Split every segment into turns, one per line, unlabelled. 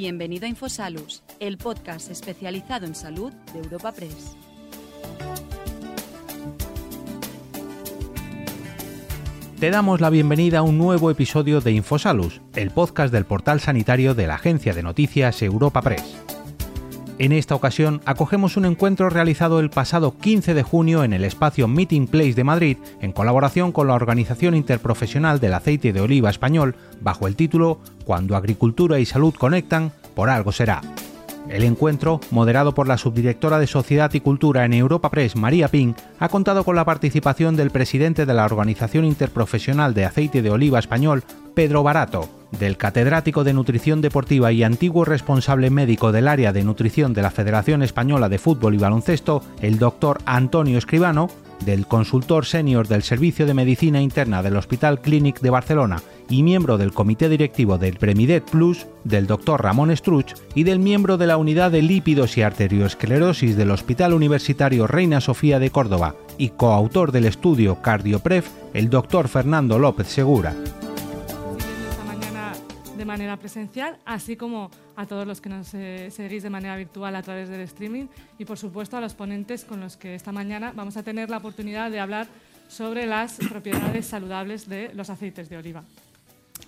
Bienvenido a Infosalus, el podcast especializado en salud de Europa Press.
Te damos la bienvenida a un nuevo episodio de Infosalus, el podcast del portal sanitario de la agencia de noticias Europa Press. En esta ocasión acogemos un encuentro realizado el pasado 15 de junio en el espacio Meeting Place de Madrid en colaboración con la Organización Interprofesional del Aceite de Oliva Español bajo el título Cuando Agricultura y Salud conectan, por algo será. El encuentro, moderado por la subdirectora de Sociedad y Cultura en Europa Press, María Ping, ha contado con la participación del presidente de la Organización Interprofesional de Aceite de Oliva Español, Pedro Barato, del catedrático de Nutrición Deportiva y antiguo responsable médico del área de nutrición de la Federación Española de Fútbol y Baloncesto, el doctor Antonio Escribano, del consultor senior del Servicio de Medicina Interna del Hospital Clínic de Barcelona y miembro del comité directivo del Premidet Plus, del doctor Ramón Struch, y del miembro de la unidad de lípidos y arteriosclerosis del Hospital Universitario Reina Sofía de Córdoba y coautor del estudio CardioPref, el doctor Fernando López Segura
de manera presencial, así como a todos los que nos eh, seguís de manera virtual a través del streaming y, por supuesto, a los ponentes con los que esta mañana vamos a tener la oportunidad de hablar sobre las propiedades saludables de los aceites de oliva.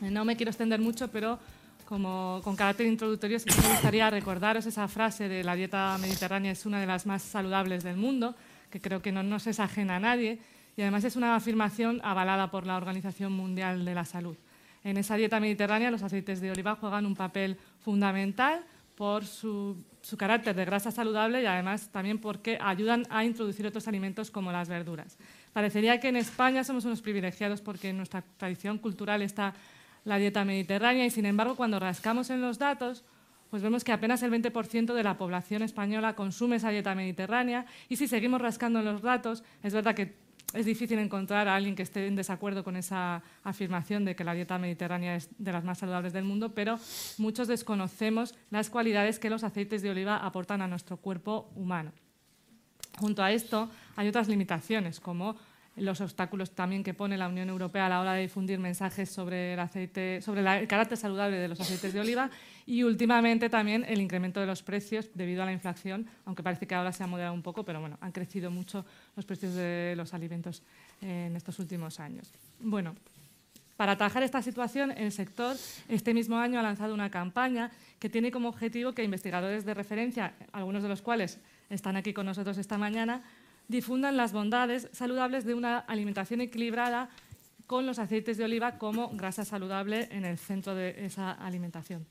No me quiero extender mucho, pero como con carácter introductorio sí me gustaría recordaros esa frase de la dieta mediterránea es una de las más saludables del mundo, que creo que no nos es ajena a nadie y además es una afirmación avalada por la Organización Mundial de la Salud. En esa dieta mediterránea los aceites de oliva juegan un papel fundamental por su, carácter de grasa saludable y además también porque ayudan a introducir otros alimentos como las verduras. Parecería que en España somos unos privilegiados porque nuestra tradición cultural está la dieta mediterránea y sin embargo cuando rascamos en los datos pues vemos que apenas el 20% de la población española consume esa dieta mediterránea y si seguimos rascando en los datos es verdad que es difícil encontrar a alguien que esté en desacuerdo con esa afirmación de que la dieta mediterránea es de las más saludables del mundo, pero muchos desconocemos las cualidades que los aceites de oliva aportan a nuestro cuerpo humano. Junto a esto, hay otras limitaciones, como los obstáculos también que pone la Unión Europea a la hora de difundir mensajes sobre el, aceite, sobre el carácter saludable de los aceites de oliva y últimamente también el incremento de los precios debido a la inflación, aunque parece que ahora se ha moderado un poco, pero bueno, han crecido mucho los precios de los alimentos en estos últimos años. Bueno, para atajar esta situación, el sector este mismo año ha lanzado una campaña que tiene como objetivo que investigadores de referencia, algunos de los cuales están aquí con nosotros esta mañana, difundan las bondades saludables de una alimentación equilibrada con los aceites de oliva como grasa saludable en el centro de esa alimentación.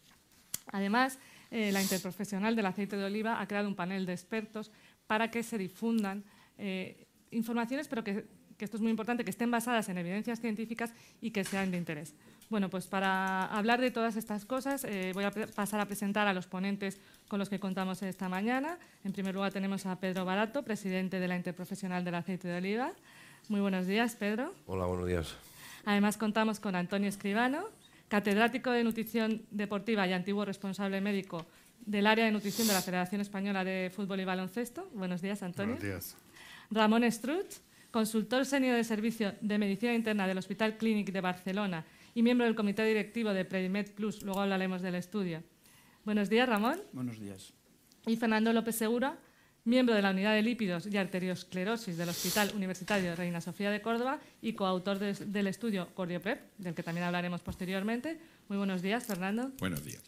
Además, eh, la interprofesional del aceite de oliva ha creado un panel de expertos para que se difundan eh, informaciones, pero que, que esto es muy importante, que estén basadas en evidencias científicas y que sean de interés. Bueno, pues para hablar de todas estas cosas eh, voy a pasar a presentar a los ponentes con los que contamos esta mañana. En primer lugar tenemos a Pedro Barato, presidente de la Interprofesional del Aceite de Oliva. Muy buenos días, Pedro.
Hola, buenos días.
Además contamos con Antonio Escribano, catedrático de Nutrición Deportiva y antiguo responsable médico del área de nutrición de la Federación Española de Fútbol y Baloncesto. Buenos días, Antonio.
Buenos días.
Ramón Struch, consultor senior de servicio de medicina interna del Hospital Clínic de Barcelona y miembro del comité directivo de Predimed Plus. Luego hablaremos del estudio. Buenos días, Ramón.
Buenos días.
Y Fernando López Segura, miembro de la Unidad de Lípidos y Arteriosclerosis del Hospital Universitario Reina Sofía de Córdoba y coautor del estudio CordioPrep, del que también hablaremos posteriormente. Muy buenos días, Fernando.
Buenos días.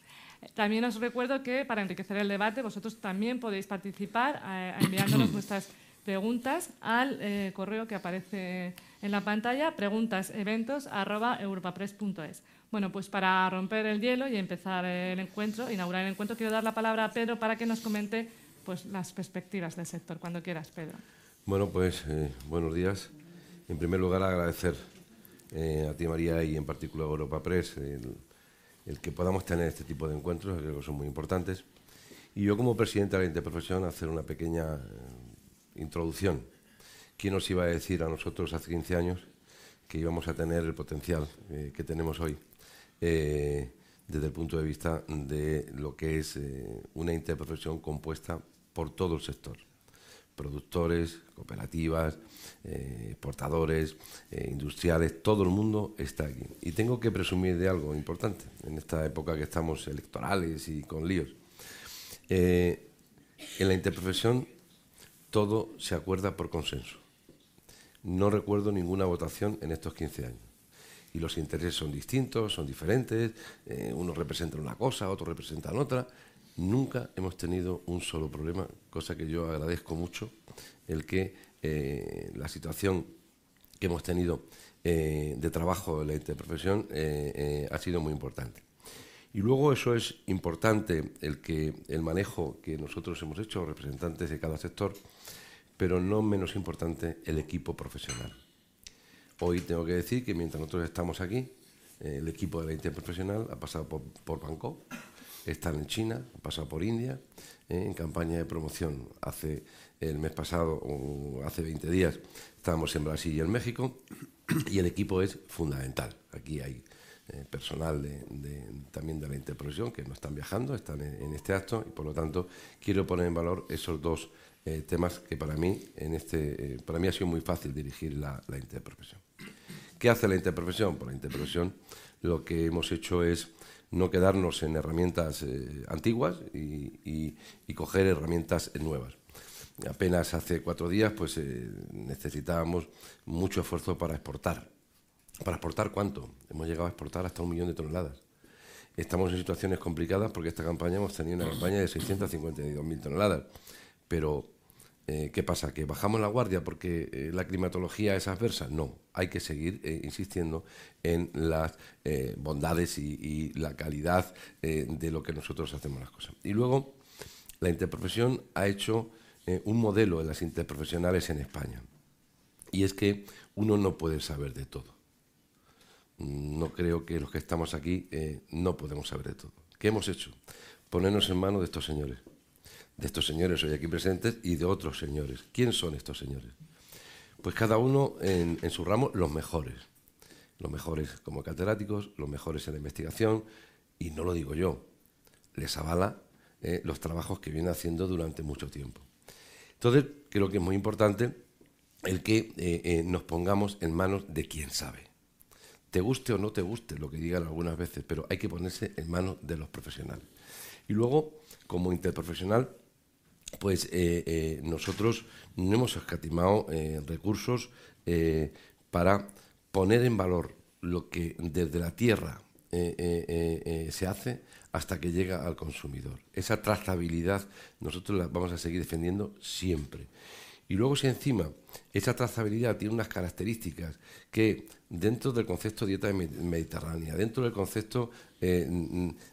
También os recuerdo que para enriquecer el debate vosotros también podéis participar eh, enviándonos vuestras preguntas al eh, correo que aparece en la pantalla, preguntaseventos.europapress.es. Bueno, pues para romper el hielo y empezar el encuentro, inaugurar el encuentro, quiero dar la palabra a Pedro para que nos comente pues, las perspectivas del sector. Cuando quieras, Pedro.
Bueno, pues eh, buenos días. En primer lugar, agradecer eh, a ti, María, y en particular a Europa Press el, el, que podamos tener este tipo de encuentros, creo que son muy importantes. Y yo, como presidente de la Interprofesión, hacer una pequeña introducción. ¿Quién nos iba a decir a nosotros hace 15 años que íbamos a tener el potencial eh, que tenemos hoy eh, desde el punto de vista de lo que es eh, una interprofesión compuesta por todo el sector? productores, cooperativas, exportadores, industriales, todo el mundo está aquí. Y tengo que presumir de algo importante en esta época que estamos electorales y con líos. en la interprofesión todo se acuerda por consenso. No recuerdo ninguna votación en estos 15 años. Y los intereses son distintos, son diferentes, unos representan una cosa, otros representan otra, Nunca hemos tenido un solo problema, cosa que yo agradezco mucho, el que eh, la situación que hemos tenido eh, de trabajo en la interprofesión eh, ha sido muy importante. Y luego eso es importante, el, que, el manejo que nosotros hemos hecho, representantes de cada sector, pero no menos importante el equipo profesional. Hoy tengo que decir que mientras nosotros estamos aquí, el equipo de la interprofesional ha pasado por, Bangkok, están en China, han pasado por India, eh, en campaña de promoción. Hace el mes pasado, o hace 20 días, estábamos en Brasil y en México, y el equipo es fundamental. Aquí hay eh, personal también de la interprofesión que no están viajando, están en, este acto, y por lo tanto quiero poner en valor esos dos eh, temas que para mí, en este, para mí ha sido muy fácil dirigir la, la interprofesión. ¿Qué hace la interprofesión? Por la interprofesión lo que hemos hecho es no quedarnos en herramientas eh, antiguas y, coger herramientas nuevas. Apenas hace cuatro días pues eh, necesitábamos mucho esfuerzo para exportar. ¿Para exportar cuánto? Hemos llegado a exportar hasta un millón de toneladas. Estamos en situaciones complicadas porque esta campaña hemos tenido una campaña de 652.000 toneladas, pero eh, ¿Qué pasa? ¿Que bajamos la guardia porque eh, la climatología es adversa? No, hay que seguir eh, insistiendo en las bondades y, la calidad de lo que nosotros hacemos las cosas. Y luego, la interprofesión ha hecho un modelo en las interprofesionales en España. Y es que uno no puede saber de todo. No creo que los que estamos aquí no podemos saber de todo. ¿Qué hemos hecho? Ponernos en manos de estos señores de estos señores hoy aquí presentes y de otros señores. ¿Quién son estos señores? Pues cada uno en, su ramo los mejores. Los mejores como catedráticos, los mejores en la investigación, y no lo digo yo, les avala eh, los trabajos que viene haciendo durante mucho tiempo. Entonces, creo que es muy importante el que eh, eh, nos pongamos en manos de quien sabe. Te guste o no te guste lo que digan algunas veces, pero hay que ponerse en manos de los profesionales. Y luego, como interprofesional, pues eh, eh, nosotros no hemos escatimado eh, recursos para poner en valor lo que desde la tierra se hace hasta que llega al consumidor. Esa trazabilidad nosotros la vamos a seguir defendiendo siempre. Y luego si encima esa trazabilidad tiene unas características que dentro del concepto dieta mediterránea, dentro del concepto eh,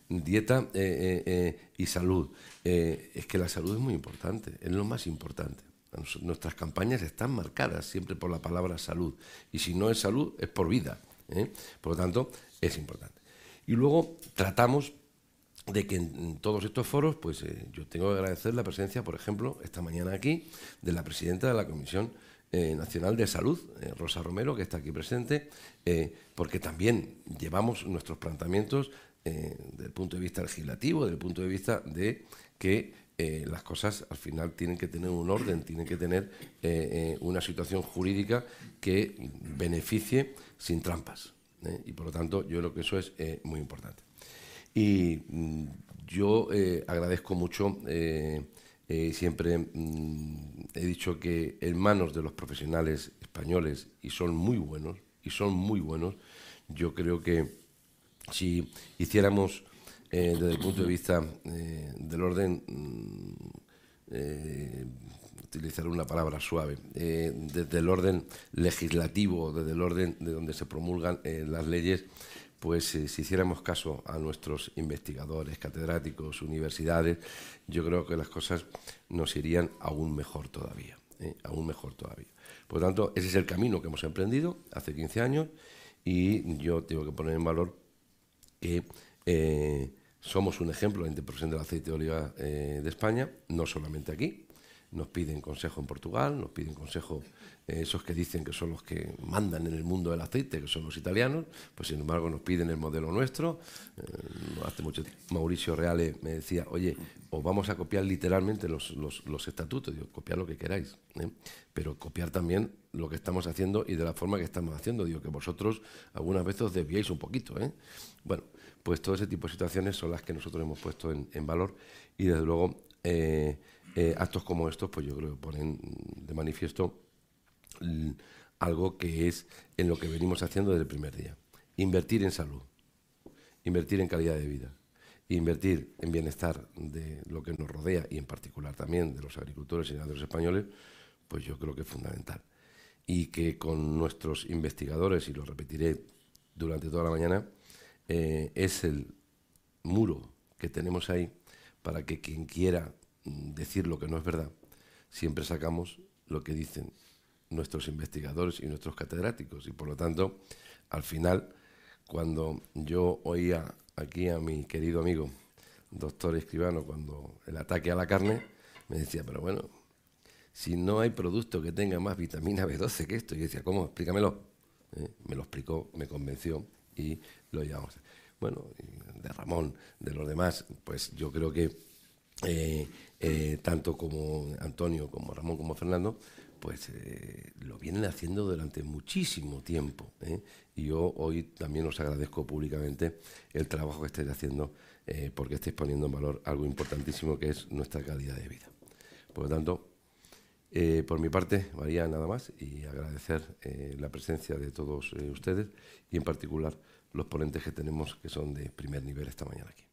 dieta eh, eh, y salud, es que la salud es muy importante, es lo más importante. Nuestras campañas están marcadas siempre por la palabra salud. Y si no es salud, es por vida. Por lo tanto, es importante. Y luego tratamos de que en, todos estos foros, pues eh, yo tengo que agradecer la presencia, por ejemplo, esta mañana aquí, de la presidenta de la Comisión eh, Nacional de Salud, eh, Rosa Romero, que está aquí presente, porque también llevamos nuestros planteamientos desde el punto de vista legislativo, desde el punto de vista de que las cosas al final tienen que tener un orden, tienen que tener una situación jurídica que beneficie sin trampas. Y por lo tanto, yo creo que eso es muy importante. Y mm, yo eh, agradezco mucho, eh, eh, siempre mm, he dicho que en manos de los profesionales españoles, y son muy buenos, y son muy buenos, yo creo que si hiciéramos desde el punto de vista del orden, mm, utilizar una palabra suave, desde el orden legislativo, desde el orden de donde se promulgan las leyes, pues eh, si hiciéramos caso a nuestros investigadores, catedráticos, universidades, yo creo que las cosas nos irían aún mejor todavía, ¿eh? aún mejor todavía. Por lo tanto, ese es el camino que hemos emprendido hace 15 años y yo tengo que poner en valor que eh, somos un ejemplo la interprofesión del aceite de oliva de España, no solamente aquí, nos piden consejo en Portugal, nos piden consejo esos que dicen que son los que mandan en el mundo del aceite, que son los italianos, pues sin embargo nos piden el modelo nuestro. Eh, hace mucho tiempo Mauricio Reale me decía, oye, os vamos a copiar literalmente los, los, estatutos, digo, copiar lo que queráis, ¿eh? pero copiar también lo que estamos haciendo y de la forma que estamos haciendo. Digo, que vosotros algunas veces os desviáis un poquito. Bueno, pues todo ese tipo de situaciones son las que nosotros hemos puesto en, en valor y desde luego eh, actos como estos, pues yo creo que ponen de manifiesto algo que es en lo que venimos haciendo desde el primer día. Invertir en salud, invertir en calidad de vida, invertir en bienestar de lo que nos rodea y en particular también de los agricultores y ganaderos españoles, pues yo creo que es fundamental. Y que con nuestros investigadores, y lo repetiré durante toda la mañana, eh, es el muro que tenemos ahí para que quien quiera decir lo que no es verdad, siempre sacamos lo que dicen nuestros investigadores y nuestros catedráticos. Y por lo tanto, al final, cuando yo oía aquí a mi querido amigo, doctor escribano, cuando el ataque a la carne, me decía, pero bueno, si no hay producto que tenga más vitamina B12 que esto, yo decía, ¿cómo? Explícamelo. ¿Eh? Me lo explicó, me convenció y lo llevamos. Bueno, de Ramón, de los demás, pues yo creo que eh, eh, tanto como Antonio, como Ramón, como Fernando, pues eh, lo vienen haciendo durante muchísimo tiempo. Y yo hoy también os agradezco públicamente el trabajo que estáis haciendo porque estáis poniendo en valor algo importantísimo que es nuestra calidad de vida. Por lo tanto, por mi parte, María, nada más y agradecer la presencia de todos ustedes y en particular los ponentes que tenemos que son de primer nivel esta mañana aquí.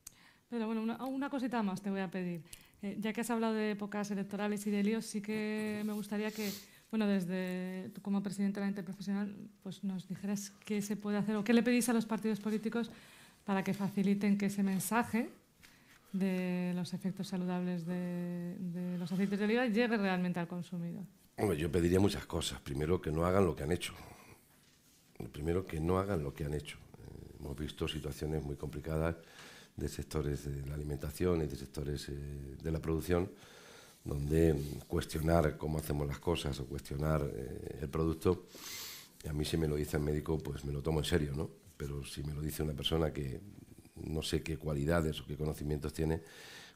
Pero bueno, una, cosita más te voy a pedir. Eh, ya que has hablado de épocas electorales y de líos, sí que me gustaría que, bueno, desde tú como presidente de la Interprofesional, pues nos dijeras qué se puede hacer o qué le pedís a los partidos políticos para que faciliten que ese mensaje de los efectos saludables de, los aceites de oliva llegue realmente al consumidor.
Hombre, yo pediría muchas cosas. Primero, que no hagan lo que han hecho. Primero, que no hagan lo que han hecho. Eh, hemos visto situaciones muy complicadas de sectores de la alimentación y de sectores eh, de la producción, donde cuestionar cómo hacemos las cosas o cuestionar eh, el producto, a mí si me lo dice el médico, pues me lo tomo en serio, ¿no? Pero si me lo dice una persona que no sé qué cualidades o qué conocimientos tiene,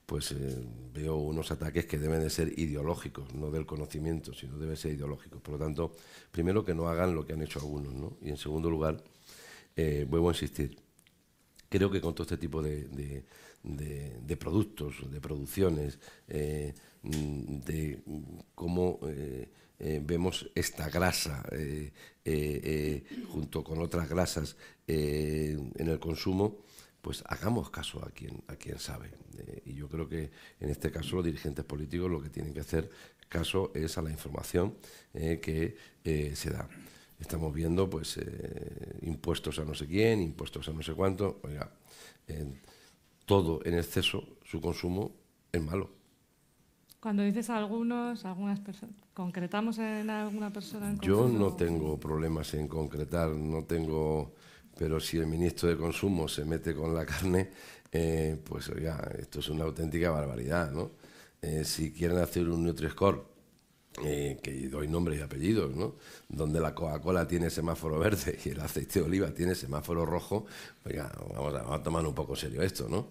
pues eh, veo unos ataques que deben de ser ideológicos, no del conocimiento, sino deben ser ideológicos. Por lo tanto, primero que no hagan lo que han hecho algunos, ¿no? Y en segundo lugar, vuelvo a insistir, creo que con todo este tipo de, productos, de producciones, eh, de cómo eh, eh, vemos esta grasa junto con otras grasas en el consumo, pues hagamos caso a quien, a quien sabe. y yo creo que en este caso los dirigentes políticos lo que tienen que hacer caso es a la información que se da estamos viendo pues eh, impuestos a no sé quién, impuestos a no sé cuánto. Oiga, todo en exceso, su consumo es malo.
Cuando dices algunos, algunas personas, ¿concretamos en alguna persona en
Yo no tengo problemas en concretar, no tengo, pero si el ministro de Consumo se mete con la carne, eh, pues oiga, esto es una auténtica barbaridad, ¿no? Eh, si quieren hacer un Nutri-Score eh, que doy nombre y apellidos, ¿no? donde la Coca-Cola tiene semáforo verde y el aceite de oliva tiene semáforo rojo, oiga, vamos a, tomar un poco serio esto, ¿no?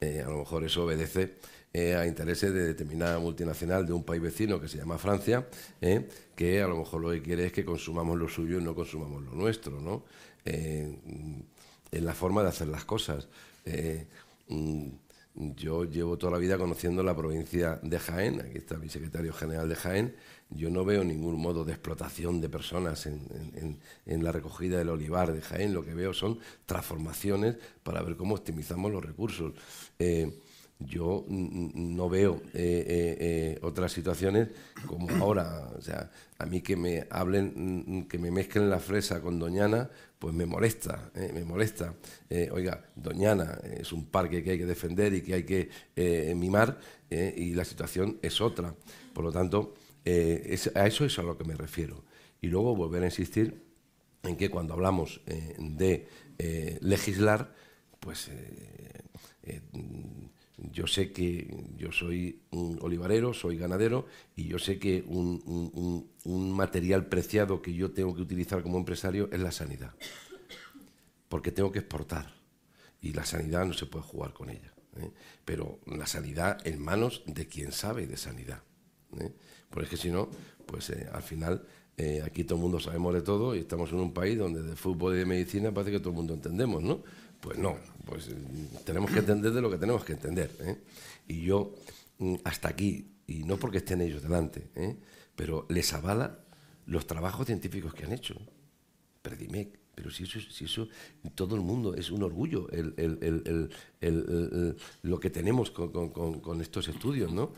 Eh, a lo mejor eso obedece eh, a intereses de determinada multinacional de un país vecino que se llama Francia, que a lo mejor lo que quiere es que consumamos lo suyo y no consumamos lo nuestro, ¿no? en la forma de hacer las cosas. Mm, yo llevo toda la vida conociendo la provincia de Jaén, aquí está mi secretario general de Jaén, yo no veo ningún modo de explotación de personas en, la recogida del olivar de Jaén, lo que veo son transformaciones para ver cómo optimizamos los recursos. Eh, yo no veo eh, eh, otras situaciones como ahora. O sea, a mí que me hablen, que me mezclen la fresa con Doñana, pues me molesta, me molesta. oiga, Doñana es un parque que hay que defender y que hay que mimar y la situación es otra. Por lo tanto, eh, a eso es a lo que me refiero. Y luego volver a insistir en que cuando hablamos eh, de eh, legislar, pues yo sé que yo soy un olivarero, soy ganadero y yo sé que un, material preciado que yo tengo que utilizar como empresario es la sanidad, porque tengo que exportar y la sanidad no se puede jugar con ella, ¿eh? pero la sanidad en manos de quien sabe de sanidad, ¿eh? porque si no, pues eh, al final aquí todo el mundo sabemos de todo y estamos en un país donde de fútbol y de medicina parece que todo el mundo entendemos, ¿no? Pues no, pues eh, tenemos que entender de lo que tenemos que entender. ¿eh? Y yo, mm, hasta aquí, y no porque estén ellos delante, ¿eh? pero les avala los trabajos científicos que han hecho. Predimec, pero si eso, si eso todo el mundo es un orgullo lo que tenemos con, con estos estudios, ¿no?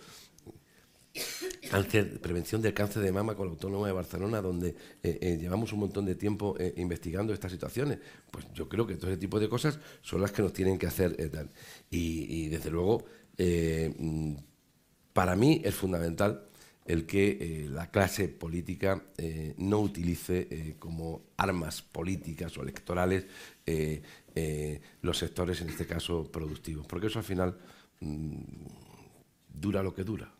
Cáncer, prevención del cáncer de mama con la Autónoma de Barcelona, donde eh, eh, llevamos un montón de tiempo eh, investigando estas situaciones. Pues yo creo que todo ese tipo de cosas son las que nos tienen que hacer. Y, desde luego, para mí es fundamental el que la clase política no utilice como armas políticas o electorales los sectores, en este caso, productivos, porque eso al final mm, dura lo que dura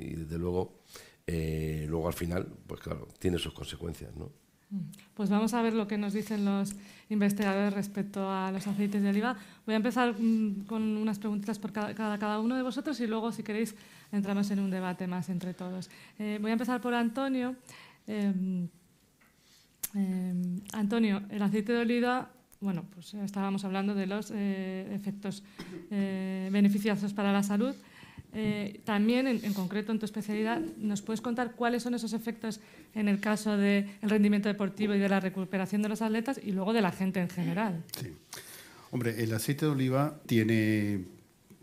y desde luego, eh, luego al final, pues claro, tiene sus consecuencias, ¿no?
Mm. Pues vamos a ver lo que nos dicen los investigadores respecto a los aceites de oliva. Voy a empezar mm, con unas preguntas por cada, cada, uno de vosotros y luego, si queréis, entramos en un debate más entre todos. Eh, voy a empezar por Antonio. Em, em, Antonio, el aceite de oliva, bueno, pues estábamos hablando de los eh, efectos beneficiosos para la salud. Eh, también, en, concreto en tu especialidad, ¿nos puedes contar cuáles son esos efectos en el caso del rendimiento deportivo y de la recuperación de los atletas y luego de la gente en general?
Sí. Hombre, el aceite de oliva tiene,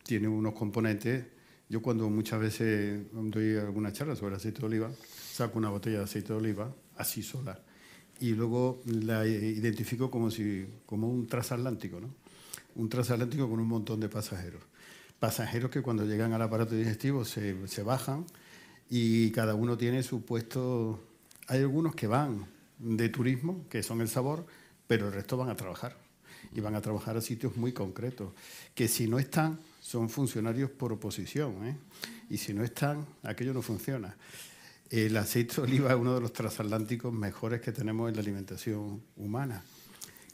tiene unos componentes. Yo cuando muchas veces doy alguna charla sobre aceite de oliva, saco una botella de aceite de oliva así sola y luego la identifico como, si, como un transatlántico, ¿no? Un transatlántico con un montón de pasajeros pasajeros que cuando llegan al aparato digestivo se, bajan y cada uno tiene su puesto. Hay algunos que van de turismo, que son el sabor, pero el resto van a trabajar. Y van a trabajar a sitios muy concretos, que si no están, son funcionarios por oposición. ¿eh? Y si no están, aquello no funciona. El aceite de oliva es uno de los transatlánticos mejores que tenemos en la alimentación humana.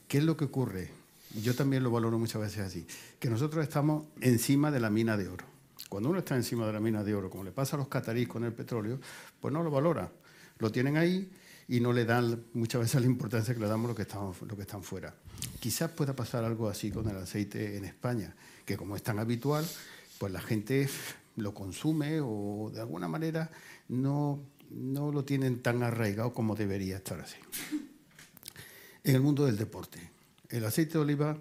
¿Qué es lo que ocurre? Yo también lo valoro muchas veces así, que nosotros estamos encima de la mina de oro. Cuando uno está encima de la mina de oro, como le pasa a los cataríes con el petróleo, pues no lo valora. Lo tienen ahí y no le dan muchas veces la importancia que le damos los que, lo que están fuera. Quizás pueda pasar algo así con el aceite en España, que como es tan habitual, pues la gente lo consume o de alguna manera no, no lo tienen tan arraigado como debería estar así. En el mundo del deporte, el aceite de oliva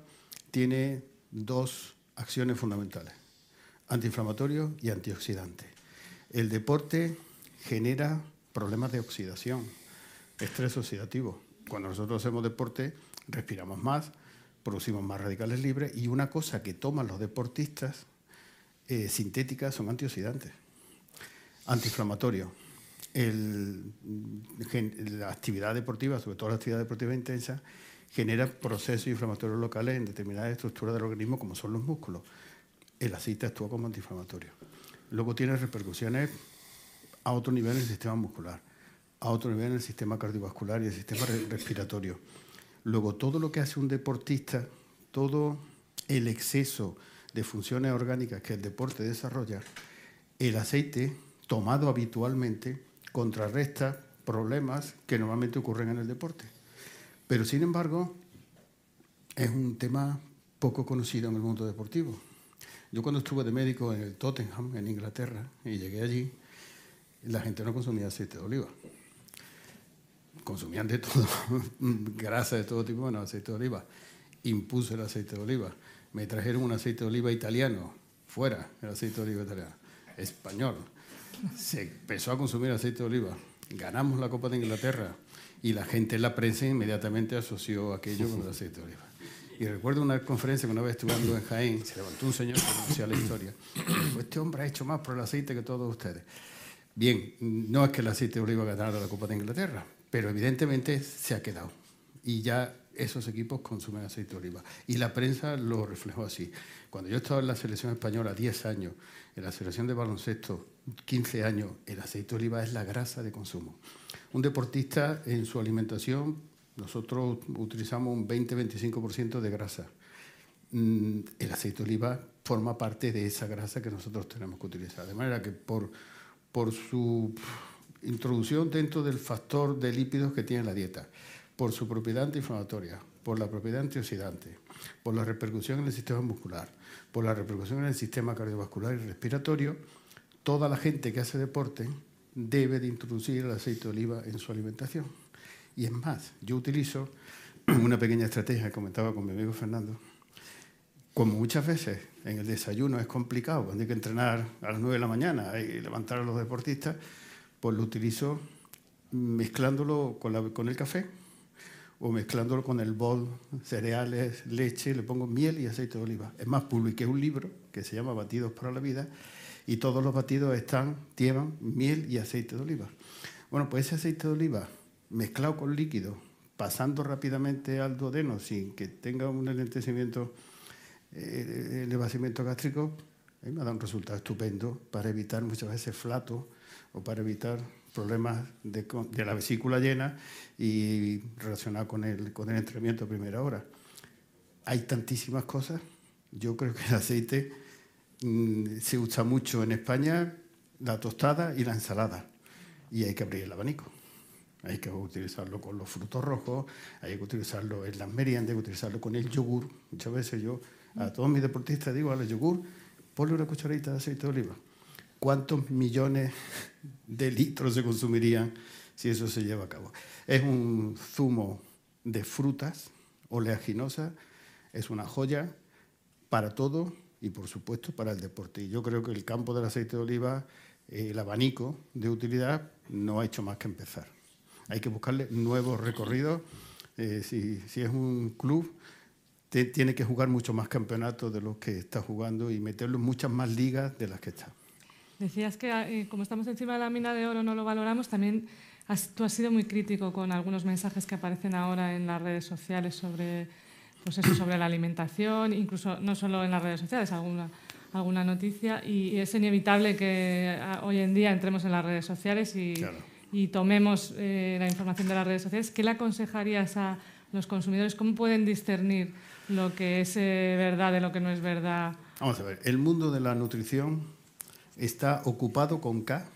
tiene dos acciones fundamentales, antiinflamatorio y antioxidante. El deporte genera problemas de oxidación, estrés oxidativo. Cuando nosotros hacemos deporte, respiramos más, producimos más radicales libres y una cosa que toman los deportistas eh, sintéticas son antioxidantes. Antiinflamatorio. la actividad deportiva, sobre todo la actividad deportiva intensa, genera procesos inflamatorios locales en determinadas estructuras del organismo, como son los músculos. El aceite actúa como antiinflamatorio. Luego tiene repercusiones a otro nivel en el sistema muscular, a otro nivel en el sistema cardiovascular y el sistema respiratorio. Luego, todo lo que hace un deportista, todo el exceso de funciones orgánicas que el deporte desarrolla, el aceite, tomado habitualmente, contrarresta problemas que normalmente ocurren en el deporte. Pero sin embargo, es un tema poco conocido en el mundo deportivo. Yo cuando estuve de médico en el Tottenham, en Inglaterra, y llegué allí, la gente no consumía aceite de oliva. Consumían de todo, grasa de todo tipo, bueno, aceite de oliva. Impuse el aceite de oliva. Me trajeron un aceite de oliva italiano, fuera el aceite de oliva italiano, español. Se empezó a consumir aceite de oliva. Ganamos la Copa de Inglaterra y la gente en la prensa inmediatamente asoció aquello con el aceite de oliva. Y recuerdo una conferencia que una vez estuve en Jaén, se levantó un señor que conocía la historia. Dijo, este hombre ha hecho más por el aceite que todos ustedes. Bien, no es que el aceite de oliva ganara la Copa de Inglaterra, pero evidentemente se ha quedado. Y ya esos equipos consumen aceite de oliva. Y la prensa lo reflejó así. Cuando yo estaba en la selección española 10 años, en la selección de baloncesto 15 años, el aceite de oliva es la grasa de consumo. Un deportista en su alimentación, nosotros utilizamos un 20-25% de grasa. Mm, el aceite de oliva forma parte de esa grasa que nosotros tenemos que utilizar. De manera que por, por su introducción dentro del factor de lípidos que tiene la dieta, por su propiedad antiinflamatoria, por la propiedad antioxidante, por la repercusión en el sistema muscular, por la repercusión en el sistema cardiovascular y respiratorio, toda la gente que hace deporte debe de introducir el aceite de oliva en su alimentación. Y es más, yo utilizo una pequeña estrategia que comentaba con mi amigo Fernando, como muchas veces en el desayuno es complicado, cuando hay que entrenar a las 9 de la mañana y levantar a los deportistas, pues lo utilizo mezclándolo con, el café o mezclándolo con el bol, cereales, leche, le pongo miel y aceite de oliva. Es más, publiqué un libro que se llama Batidos para la Vida y todos los batidos están, llevan miel y aceite de oliva. Bueno, pues ese aceite de oliva mezclado con líquido, pasando rápidamente al duodeno sin que tenga un enlentecimiento, eh, el vaciamiento gástrico, me ha dado un resultado estupendo para evitar muchas veces flato o para evitar problemas de, la vesícula llena y relacionado con el, con el entrenamiento a primera hora. Hay tantísimas cosas. Yo creo que el aceite mm, se usa mucho en España, la tostada y la ensalada. Y hay que abrir el abanico. Hay que utilizarlo con los frutos rojos, hay que utilizarlo en las meriendas, hay que utilizarlo con el yogur. Muchas veces yo a todos mis deportistas digo al yogur, ponle una cucharadita de aceite de oliva cuántos millones de litros se consumirían si eso se lleva a cabo. Es un zumo de frutas oleaginosas, es una joya para todo y por supuesto para el deporte. Y yo creo que el campo del aceite de oliva, eh, el abanico de utilidad, no ha hecho más que empezar. Hay que buscarle nuevos recorridos. Eh, si, si, es un club, tiene que jugar mucho más campeonatos de los que está jugando y meterlo en muchas más ligas de las que está.
Decías que eh, como estamos encima de la mina de oro no lo valoramos, también tú has sido muy crítico con algunos mensajes que aparecen ahora en las redes sociales sobre, pues eso, sobre la alimentación, incluso no solo en las redes sociales, alguna, alguna noticia, y, es inevitable que ah, hoy en día entremos en las redes sociales y, y tomemos eh, la información de las redes sociales. ¿Qué le aconsejarías a los consumidores? ¿Cómo pueden discernir lo que es eh, verdad de lo que no es verdad?
Vamos a ver, el mundo de la nutrición está ocupado con K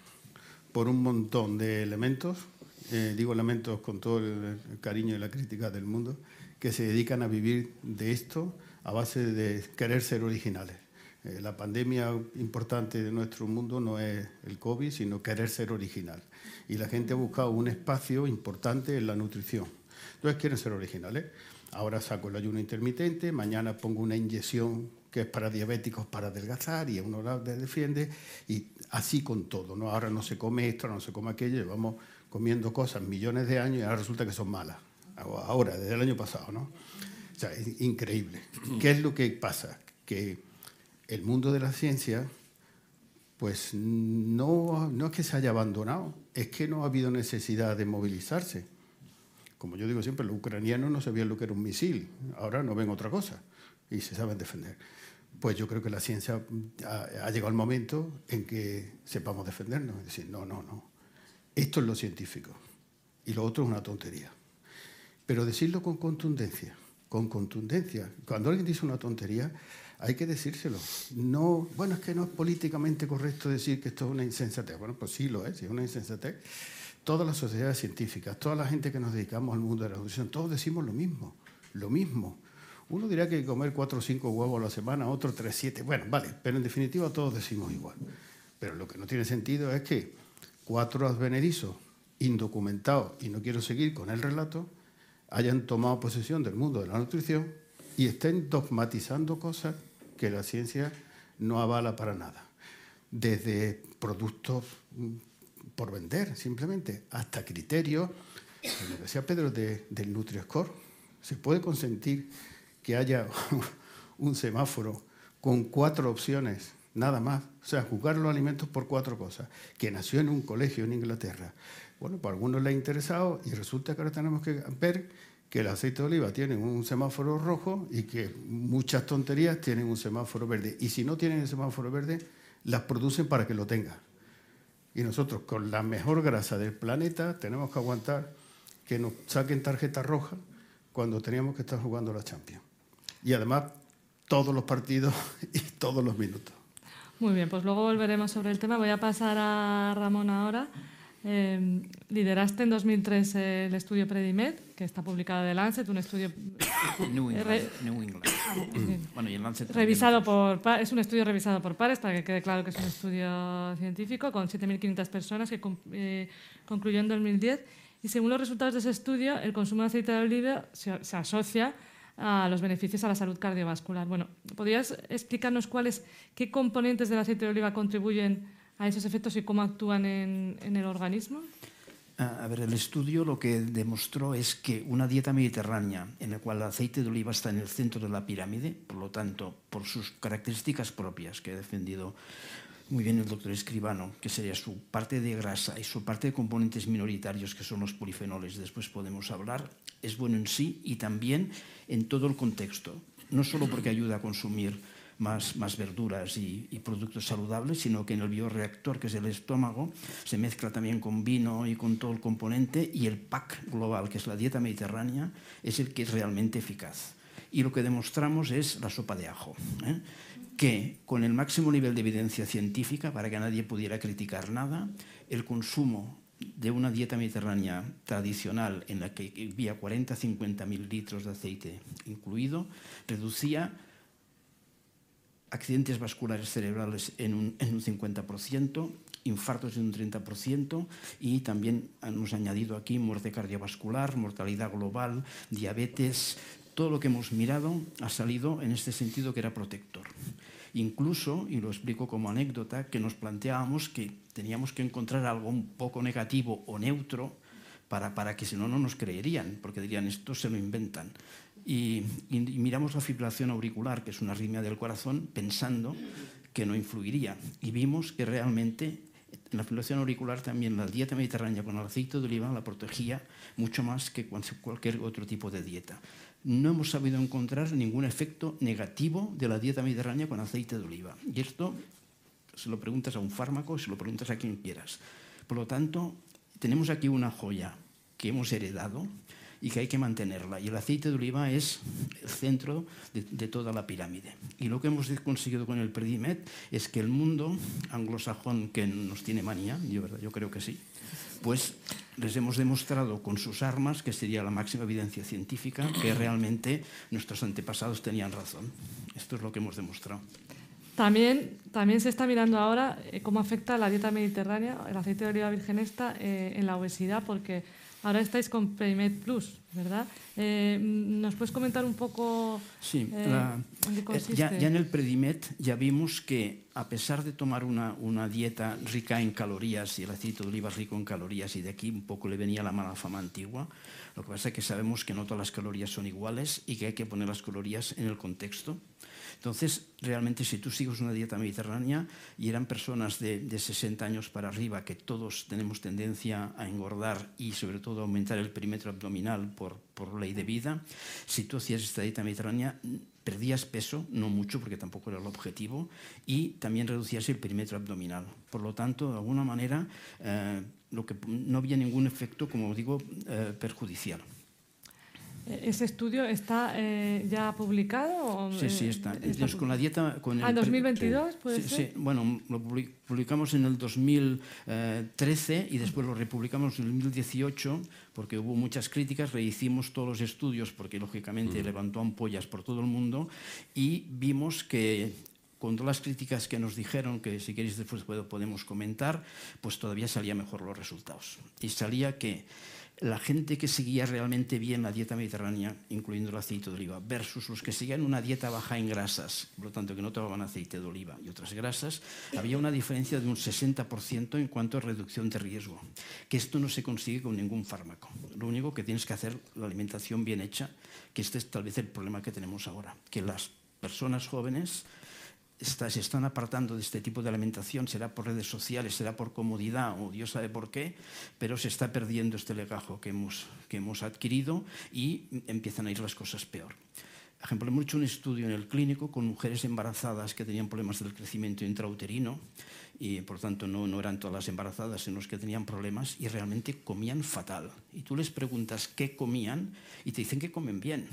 por un montón de elementos, eh, digo elementos con todo el cariño y la crítica del mundo, que se dedican a vivir de esto a base de querer ser originales. Eh, la pandemia importante de nuestro mundo no es el COVID, sino querer ser original. Y la gente ha buscado un espacio importante en la nutrición. Entonces quieren ser originales. Ahora saco el ayuno intermitente, mañana pongo una inyección que es para diabéticos para adelgazar y uno la defiende y así con todo. ¿no? Ahora no se come esto, no se come aquello, llevamos comiendo cosas millones de años y ahora resulta que son malas. Ahora, desde el año pasado, ¿no? O sea, es increíble. ¿Qué es lo que pasa? Que el mundo de la ciencia, pues no, no es que se haya abandonado, es que no ha habido necesidad de movilizarse. Como yo digo siempre, los ucranianos no sabían lo que era un misil, ahora no ven otra cosa y se saben defender pues yo creo que la ciencia ha, llegado el momento en que sepamos defendernos. Es decir, no, no, no. Esto es lo científico y lo otro es una tontería. Pero decirlo con contundencia, con contundencia. Cuando alguien dice una tontería, hay que decírselo. No, bueno, es que no es políticamente correcto decir que esto es una insensatez. Bueno, pues sí lo es, es una insensatez. Todas las sociedades científicas, toda la gente que nos dedicamos al mundo de la educación, todos decimos lo mismo, lo mismo. Uno dirá que comer cuatro o cinco huevos a la semana, otro tres, siete. Bueno, vale, pero en definitiva todos decimos igual. Pero lo que no tiene sentido es que cuatro advenerizos indocumentados, y no quiero seguir con el relato, hayan tomado posesión del mundo de la nutrición y estén dogmatizando cosas que la ciencia no avala para nada. Desde productos por vender, simplemente, hasta criterios, como decía Pedro, del Nutri-Score. Se puede consentir que haya un semáforo con cuatro opciones, nada más. O sea, juzgar los alimentos por cuatro cosas. Que nació en un colegio en Inglaterra. Bueno, para algunos le ha interesado y resulta que ahora tenemos que ver que el aceite de oliva tiene un semáforo rojo y que muchas tonterías tienen un semáforo verde. Y si no tienen el semáforo verde, las producen para que lo tengan. Y nosotros, con la mejor grasa del planeta, tenemos que aguantar que nos saquen tarjeta roja cuando teníamos que estar jugando la Champions. Y además, todos los partidos y todos los minutos.
Muy bien, pues luego volveremos sobre el tema. Voy a pasar a Ramón ahora. Eh, lideraste en 2003 el estudio Predimed, que está publicado de Lancet, un estudio
New England. New England. bueno, y el Lancet
revisado por es un estudio revisado por pares para que quede claro que es un estudio científico con 7.500 personas que eh, concluyó en 2010 y según los resultados de ese estudio el consumo de aceite de oliva se, se asocia a los beneficios a la salud cardiovascular. Bueno, ¿podrías explicarnos cuáles, qué componentes del aceite de oliva contribuyen a esos efectos y cómo actúan en, en el organismo?
Ah, A ver, el estudio lo que demostró es que una dieta mediterránea en la cual el aceite de oliva está en el centro de la pirámide, por lo tanto, por sus características propias que ha defendido muy bien el doctor Escribano, que sería su parte de grasa y su parte de componentes minoritarios, que son los polifenoles, después podemos hablar, es bueno en sí y también en todo el contexto, no solo porque ayuda a consumir más, más verduras y, y productos saludables, sino que en el bioreactor, que es el estómago, se mezcla también con vino y con todo el componente y el pack global, que es la dieta mediterránea, es el que es realmente eficaz. Y lo que demostramos es la sopa de ajo, ¿eh? que con el máximo nivel de evidencia científica, para que nadie pudiera criticar nada, el consumo de una dieta mediterránea tradicional en la que había 40-50 mil litros de aceite incluido, reducía accidentes vasculares cerebrales en un, en un 50%, infartos en un 30% y también hemos añadido aquí muerte cardiovascular, mortalidad global, diabetes, todo lo que hemos mirado ha salido en este sentido que era protector. Incluso, y lo explico como anécdota, que nos planteábamos que teníamos que encontrar algo un poco negativo o neutro para, para que si no, no nos creerían, porque dirían, esto se lo inventan. Y, y, y miramos la fibrilación auricular, que es una arritmia del corazón, pensando que no influiría. Y vimos que realmente en la fibrilación auricular también la dieta mediterránea con el aceite de oliva la protegía mucho más que cualquier otro tipo de dieta. No hemos sabido encontrar ningún efecto negativo de la dieta mediterránea con aceite de oliva. Y esto se lo preguntas a un fármaco, se lo preguntas a quien quieras. Por lo tanto, tenemos aquí una joya que hemos heredado y que hay que mantenerla. Y el aceite de oliva es el centro de, de, toda la pirámide. Y lo que hemos conseguido con el Predimet es que el mundo anglosajón, que nos tiene manía, yo, ¿verdad? yo creo que sí, pues les hemos demostrado con sus armas, que sería la máxima evidencia científica, que realmente nuestros antepasados tenían razón. Esto es lo que hemos demostrado.
También, también se está mirando ahora eh, cómo afecta la dieta mediterránea, el aceite de oliva virgen esta, eh, en la obesidad, porque ahora estáis con Predimed Plus, ¿verdad? Eh, ¿Nos puedes comentar un poco
sí,
eh,
la,
en qué consiste?
Ya, ya, en el Predimed ya vimos que a pesar de tomar una, una, dieta rica en calorías, y el aceite de oliva es rico en calorías, y de aquí un poco le venía la mala fama antigua, lo que pasa es que sabemos que no todas las calorías son iguales y que hay que poner las calorías en el contexto. Entonces, realmente, si tú sigues una dieta mediterránea y eran personas de, de, 60 años para arriba, que todos tenemos tendencia a engordar y sobre todo aumentar el perímetro abdominal por, ley de vida, si tú hacías esta dieta mediterránea, perdías peso, no mucho porque tampoco era el objetivo, y también reducías el perímetro abdominal. Por lo tanto, de alguna manera, eh, lo que, no había ningún efecto, como digo, eh, perjudicial.
¿Ese estudio está eh, ya publicado? O,
sí, sí, está.
está
Entonces, con la dieta... Con
¿Ah,
el,
2022
sí,
puede
sí,
ser?
Sí, bueno, lo publicamos en el 2013 y después lo republicamos en el 2018 porque hubo muchas críticas, rehicimos todos los estudios porque lógicamente mm. levantó ampollas por todo el mundo y vimos que con todas las críticas que nos dijeron, que si queréis después podemos comentar, pues todavía salía mejor los resultados. Y salía que la gente que seguía realmente bien la dieta mediterránea, incluyendo el aceite de oliva, versus los que seguían una dieta baja en grasas, por lo tanto que no tomaban aceite de oliva y otras grasas, había una diferencia de un 60% en cuanto a reducción de riesgo, que esto no se consigue con ningún fármaco. Lo único que tienes que hacer la alimentación bien hecha, que este es tal vez el problema que tenemos ahora, que las personas jóvenes se están apartando de este tipo de alimentación, será por redes sociales, será por comodidad o Dios sabe por qué, pero se está perdiendo este legajo que hemos, que hemos adquirido y empiezan a ir las cosas peor. Por ejemplo, hemos hecho un estudio en el clínico con mujeres embarazadas que tenían problemas del crecimiento intrauterino y por tanto no, no eran todas las embarazadas en los que tenían problemas y realmente comían fatal. Y tú les preguntas qué comían y te dicen que comen bien.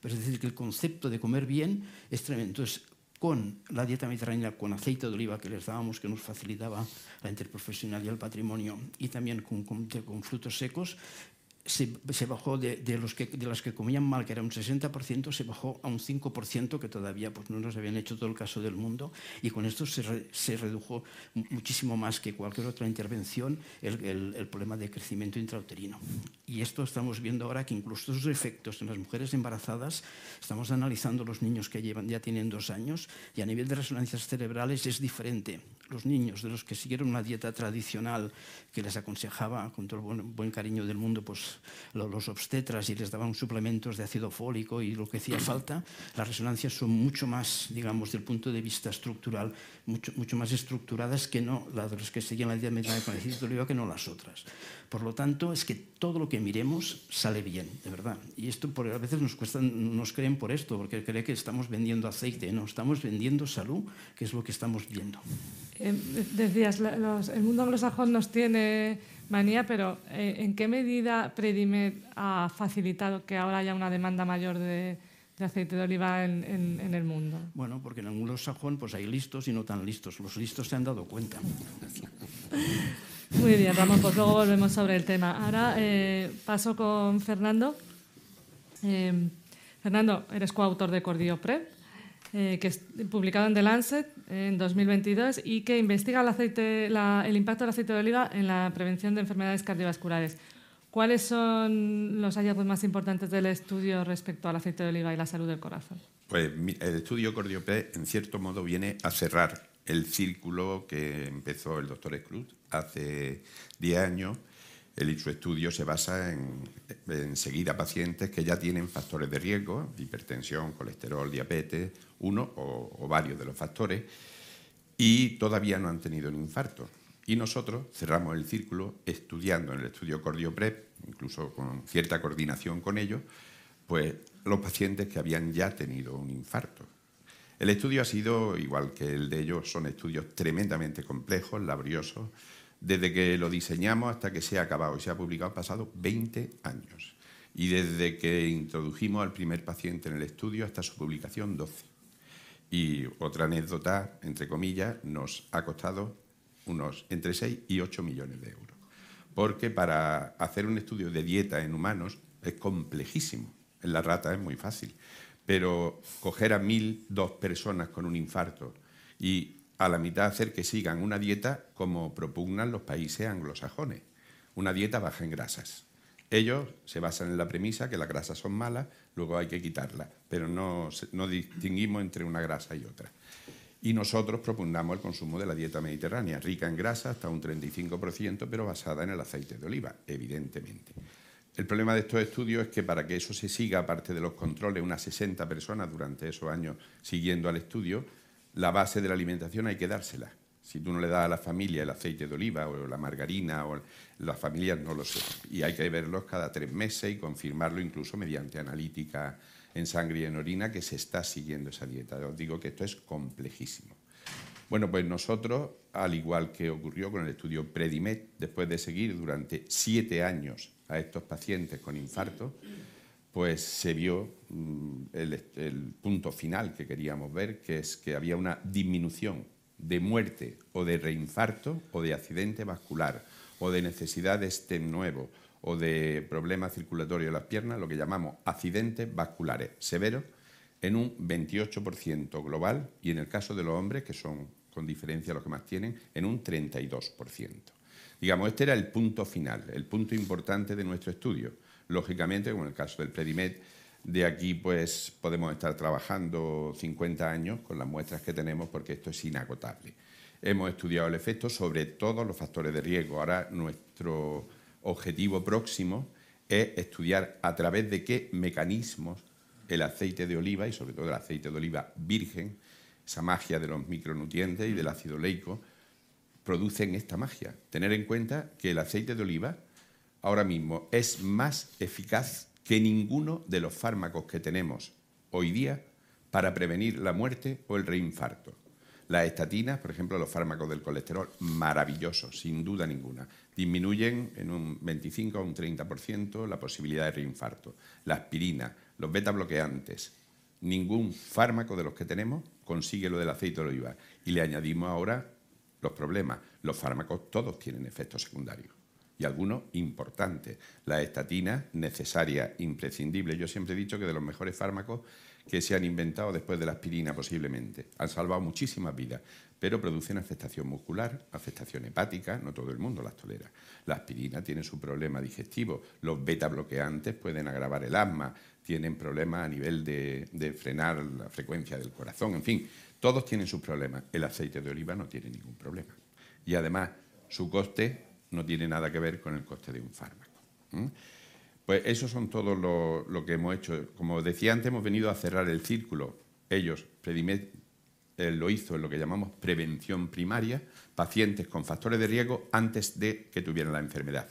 Pero es decir, que el concepto de comer bien es tremendo. Entonces, con la dieta mediterránea, con aceite de oliva que les dábamos, que nos facilitaba la interprofesional y el patrimonio, y también con, con, con frutos secos, se, se bajó de, de, los que, de las que comían mal, que era un 60%, se bajó a un 5%, que todavía pues, no nos habían hecho todo el caso del mundo, y con esto se, re, se redujo muchísimo más que cualquier otra intervención el, el, el, problema de crecimiento intrauterino. Y esto estamos viendo ahora que incluso esos efectos en las mujeres embarazadas, estamos analizando los niños que llevan, ya tienen dos años, y a nivel de resonancias cerebrales es diferente. Los niños de los que siguieron una dieta tradicional que les aconsejaba con todo el buen, buen cariño del mundo, pues los obstetras y les daban suplementos de ácido fólico y lo que hacía falta, las resonancias son mucho más, digamos, del punto de vista estructural, mucho, mucho más estructuradas que no las de los que seguían la dieta mediterránea con aceite de oliva que no las otras. Por lo tanto, es que todo lo que miremos sale bien, de verdad. Y esto por, a veces nos, cuesta, nos creen por esto, porque creen que estamos vendiendo aceite. No, estamos vendiendo salud, que es lo que estamos viendo.
Eh, decías, los, el mundo anglosajón nos tiene manía, pero eh, ¿en qué medida Predimed ha facilitado que ahora haya una demanda mayor de, de aceite de oliva en, en, en, el mundo?
Bueno, porque en el anglosajón pues hay listos y no tan listos. Los listos se han dado cuenta.
Muy bien, Ramón, pues luego volvemos sobre el tema. Ahora eh, paso con Fernando. Eh, Fernando, eres coautor de Cordiopre, eh, que es publicado en The Lancet en 2022 y que investiga el, aceite, la, el impacto del aceite de oliva en la prevención de enfermedades cardiovasculares. ¿Cuáles son los hallazgos más importantes del estudio respecto al aceite de oliva y la salud del corazón?
Pues el estudio Cordiopre, en cierto modo, viene a cerrar el círculo que empezó el doctor Scruz hace 10 años. El, su estudio se basa en, en, seguir a pacientes que ya tienen factores de riesgo, hipertensión, colesterol, diabetes, uno o, varios de los factores, y todavía no han tenido un infarto. Y nosotros cerramos el círculo estudiando en el estudio CordioPrep, incluso con cierta coordinación con ellos, pues los pacientes que habían ya tenido un infarto. El estudio ha sido, igual que el de ellos, son estudios tremendamente complejos, laboriosos. Desde que lo diseñamos hasta que se ha acabado y se ha publicado han pasado 20 años. Y desde que introdujimos al primer paciente en el estudio hasta su publicación 12. Y otra anécdota, entre comillas, nos ha costado unos entre 6 y 8 millones de euros. Porque para hacer un estudio de dieta en humanos es complejísimo. En la rata es muy fácil pero coger a mil dos personas con un infarto y a la mitad hacer que sigan una dieta como propugnan los países anglosajones, una dieta baja en grasas. Ellos se basan en la premisa que las grasas son malas, luego hay que quitarlas, pero no, no distinguimos entre una grasa y otra. Y nosotros propugnamos el consumo de la dieta mediterránea, rica en grasa hasta un 35%, pero basada en el aceite de oliva, evidentemente. El problema de estos estudios es que para que eso se siga, aparte de los controles, unas 60 personas durante esos años siguiendo al estudio, la base de la alimentación hay que dársela. Si tú no le das a la familia el aceite de oliva o la margarina, o las familias no lo sé. Y hay que verlos cada tres meses y confirmarlo incluso mediante analítica en sangre y en orina que se está siguiendo esa dieta. Os digo que esto es complejísimo. Bueno, pues nosotros, al igual que ocurrió con el estudio Predimet, después de seguir durante siete años a estos pacientes con infarto, pues se vio mm, el, el, punto final que queríamos ver, que es que había una disminución de muerte o de reinfarto o de accidente vascular o de necesidad de stem nuevo o de problema circulatorio de las piernas, lo que llamamos accidentes vasculares severos, en un 28% global y en el caso de los hombres, que son con diferencia los que más tienen, en un 32%. Digamos, este era el punto final, el punto importante de nuestro estudio. Lógicamente, como en el caso del Predimed, de aquí pues podemos estar trabajando 50 años con las muestras que tenemos porque esto es inagotable. Hemos estudiado el efecto sobre todos los factores de riesgo. Ahora nuestro objetivo próximo es estudiar a través de qué mecanismos el aceite de oliva y sobre todo el aceite de oliva virgen esa magia de los micronutrientes y del ácido leico, producen esta magia. Tener en cuenta que el aceite de oliva ahora mismo es más eficaz que ninguno de los fármacos que tenemos hoy día para prevenir la muerte o el reinfarto. Las estatinas, por ejemplo, los fármacos del colesterol, maravillosos, sin duda ninguna. Disminuyen en un 25 a un 30% la posibilidad de reinfarto. La aspirina, los beta bloqueantes, ningún fármaco de los que tenemos consigue lo del aceite de oliva. Y le añadimos ahora los problemas. Los fármacos todos tienen efectos secundarios y algunos importantes. La estatina, necesaria, imprescindible. Yo siempre he dicho que de los mejores fármacos que se han inventado después de la aspirina posiblemente. Han salvado muchísimas vidas, pero producen afectación muscular, afectación hepática, no todo el mundo las tolera. La aspirina tiene su problema digestivo, los beta bloqueantes pueden agravar el asma, tienen problemas a nivel de, de frenar la frecuencia del corazón, en fin, todos tienen sus problemas. El aceite de oliva no tiene ningún problema. Y además, su coste no tiene nada que ver con el coste de un fármaco. Pues eso son todo lo, que hemos hecho. Como decía antes, hemos venido a cerrar el círculo. Ellos, Predimed eh, lo hizo en lo que llamamos prevención primaria, pacientes con factores de riesgo antes de que tuvieran la enfermedad.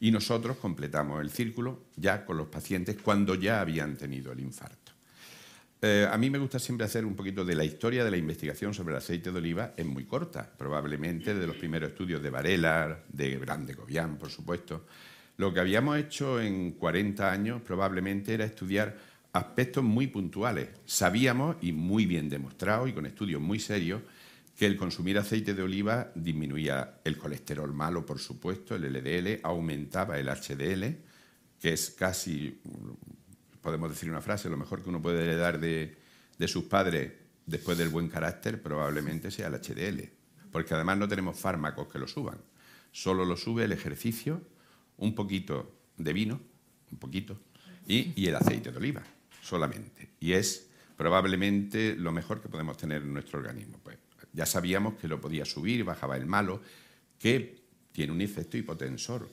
Y nosotros completamos el círculo ya con los pacientes cuando ya habían tenido el infarto. Eh, a mí me gusta siempre hacer un poquito de la historia de la investigación sobre el aceite de oliva, es muy corta, probablemente de los primeros estudios de Varela, de Grande Gobián, por supuesto, lo que habíamos hecho en 40 años probablemente era estudiar aspectos muy puntuales. Sabíamos, y muy bien demostrado, y con estudios muy serios, que el consumir aceite de oliva disminuía el colesterol malo, por supuesto, el LDL, aumentaba el HDL, que es casi, podemos decir una frase, lo mejor que uno puede heredar de, de sus padres después del buen carácter probablemente sea el HDL, porque además no tenemos fármacos que lo suban, solo lo sube el ejercicio, un poquito de vino, un poquito, y, el aceite de oliva, solamente. Y es probablemente lo mejor que podemos tener en nuestro organismo. Pues ya sabíamos que lo podía subir, bajaba el malo, que tiene un efecto hipotensor,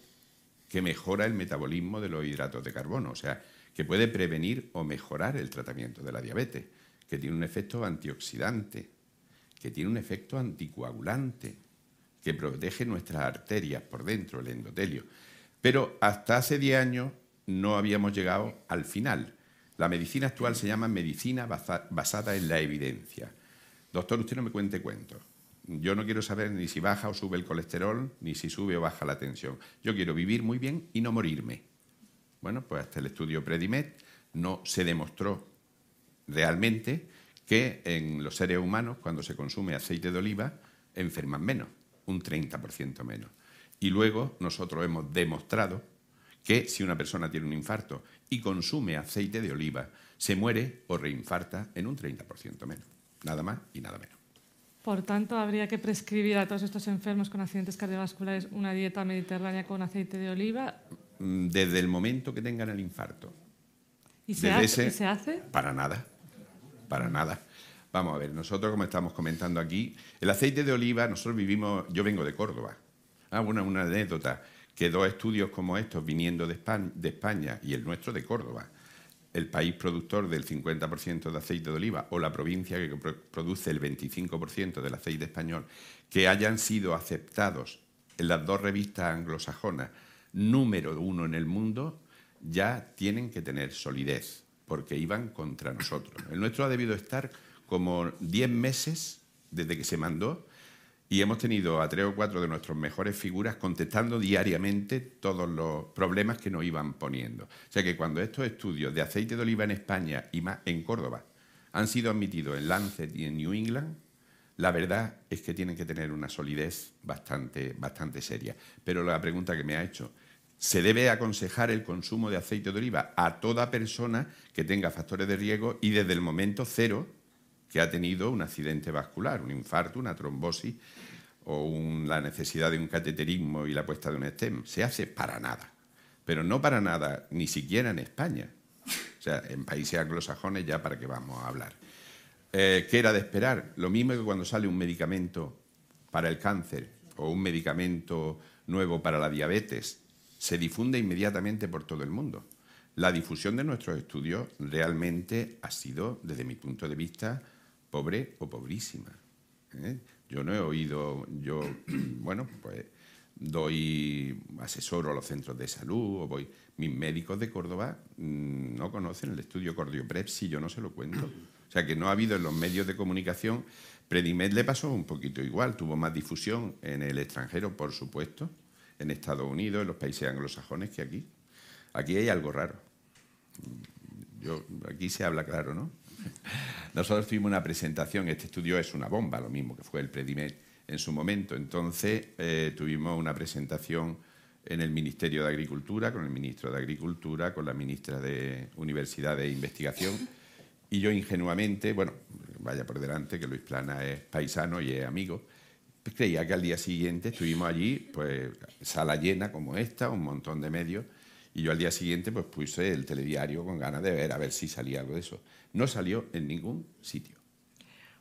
que mejora el metabolismo de los hidratos de carbono, o sea, que puede prevenir o mejorar el tratamiento de la diabetes, que tiene un efecto antioxidante, que tiene un efecto anticoagulante, que protege nuestras arterias por dentro, el endotelio. Pero hasta hace 10 años no habíamos llegado al final. La medicina actual se llama medicina basada en la evidencia. Doctor, usted no me cuente cuentos. Yo no quiero saber ni si baja o sube el colesterol, ni si sube o baja la tensión. Yo quiero vivir muy bien y no morirme. Bueno, pues hasta el estudio Predimed no se demostró realmente que en los seres humanos, cuando se consume aceite de oliva, enferman menos, un 30% menos. Y luego nosotros hemos demostrado que si una persona tiene un infarto y consume aceite de oliva, se muere o reinfarta en un 30% menos. Nada más y nada menos.
Por tanto, habría que prescribir a todos estos enfermos con accidentes cardiovasculares una dieta mediterránea con aceite de oliva.
Mm, desde el momento que tengan el infarto.
¿Y se, hace, ¿y se hace?
Para nada, para nada. Vamos a ver, nosotros como estamos comentando aquí, el aceite de oliva, nosotros vivimos, yo vengo de Córdoba, Ah, una, una anécdota, que dos estudios como estos, viniendo de España, de España y el nuestro de Córdoba, el país productor del 50% de aceite de oliva o la provincia que produce el 25% del aceite español, que hayan sido aceptados en las dos revistas anglosajonas número uno en el mundo, ya tienen que tener solidez, porque iban contra nosotros. El nuestro ha debido estar como 10 meses desde que se mandó y hemos tenido a tres o cuatro de nuestras mejores figuras contestando diariamente todos los problemas que nos iban poniendo. O sea que cuando estos estudios de aceite de oliva en España y más en Córdoba han sido admitidos en Lancet y en New England, la verdad es que tienen que tener una solidez bastante, bastante seria. Pero la pregunta que me ha hecho, ¿se debe aconsejar el consumo de aceite de oliva a toda persona que tenga factores de riesgo y desde el momento cero que ha tenido un accidente vascular, un infarto, una trombosis o la necesidad de un cateterismo y la puesta de un stem. Se hace para nada, pero no para nada, ni siquiera en España. O sea, en países anglosajones ya para qué vamos a hablar. Eh, ¿Qué era de esperar? Lo mismo que cuando sale un medicamento para el cáncer o un medicamento nuevo para la diabetes, se difunde inmediatamente por todo el mundo. La difusión de nuestros estudios realmente ha sido, desde mi punto de vista, pobre o pobrísima. ¿eh? Yo no he oído, yo, bueno, pues doy asesoro a los centros de salud o voy. Mis médicos de Córdoba mm, no conocen el estudio Cordioprep si yo no se lo cuento. O sea que no ha habido en los medios de comunicación. Predimed le pasó un poquito igual, tuvo más difusión en el extranjero, por supuesto, en Estados Unidos, en los países anglosajones que aquí. Aquí hay algo raro. Yo, aquí se habla claro, ¿no? Nosotros tuvimos una presentación, este estudio es una bomba, lo mismo que fue el Predimed en su momento. Entonces eh, tuvimos una presentación en el Ministerio de Agricultura, con el ministro de Agricultura, con la ministra de Universidad e Investigación. Y yo ingenuamente, bueno, vaya por delante que Luis Plana es paisano y es amigo, pues creía que al día siguiente estuvimos allí, pues sala llena como esta, un montón de medios, y yo al día siguiente pues puse el telediario con ganas de ver a ver si salía algo de eso. No salió en ningún sitio.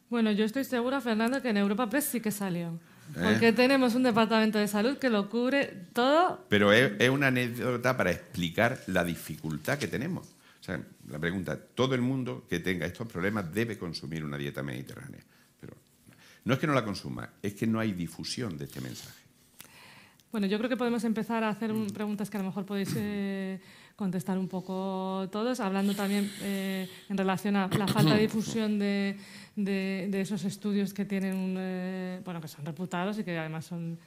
Bueno, yo estoy segura, Fernando, que en Europa Press sí que salió.
¿Eh?
Porque tenemos un departamento de salud que lo cubre todo.
Pero es, es una anécdota para explicar la dificultad que tenemos. O sea, la pregunta, todo el mundo que tenga estos problemas debe consumir una dieta mediterránea. Pero no es que no la consuma, es que no hay difusión de este mensaje.
Bueno, yo creo que podemos empezar a hacer un- preguntas que a lo mejor podéis eh, contestar un poco todos, hablando también eh, en relación a la falta de difusión de, de- de esos estudios que tienen, eh, bueno, que son reputados y que además son,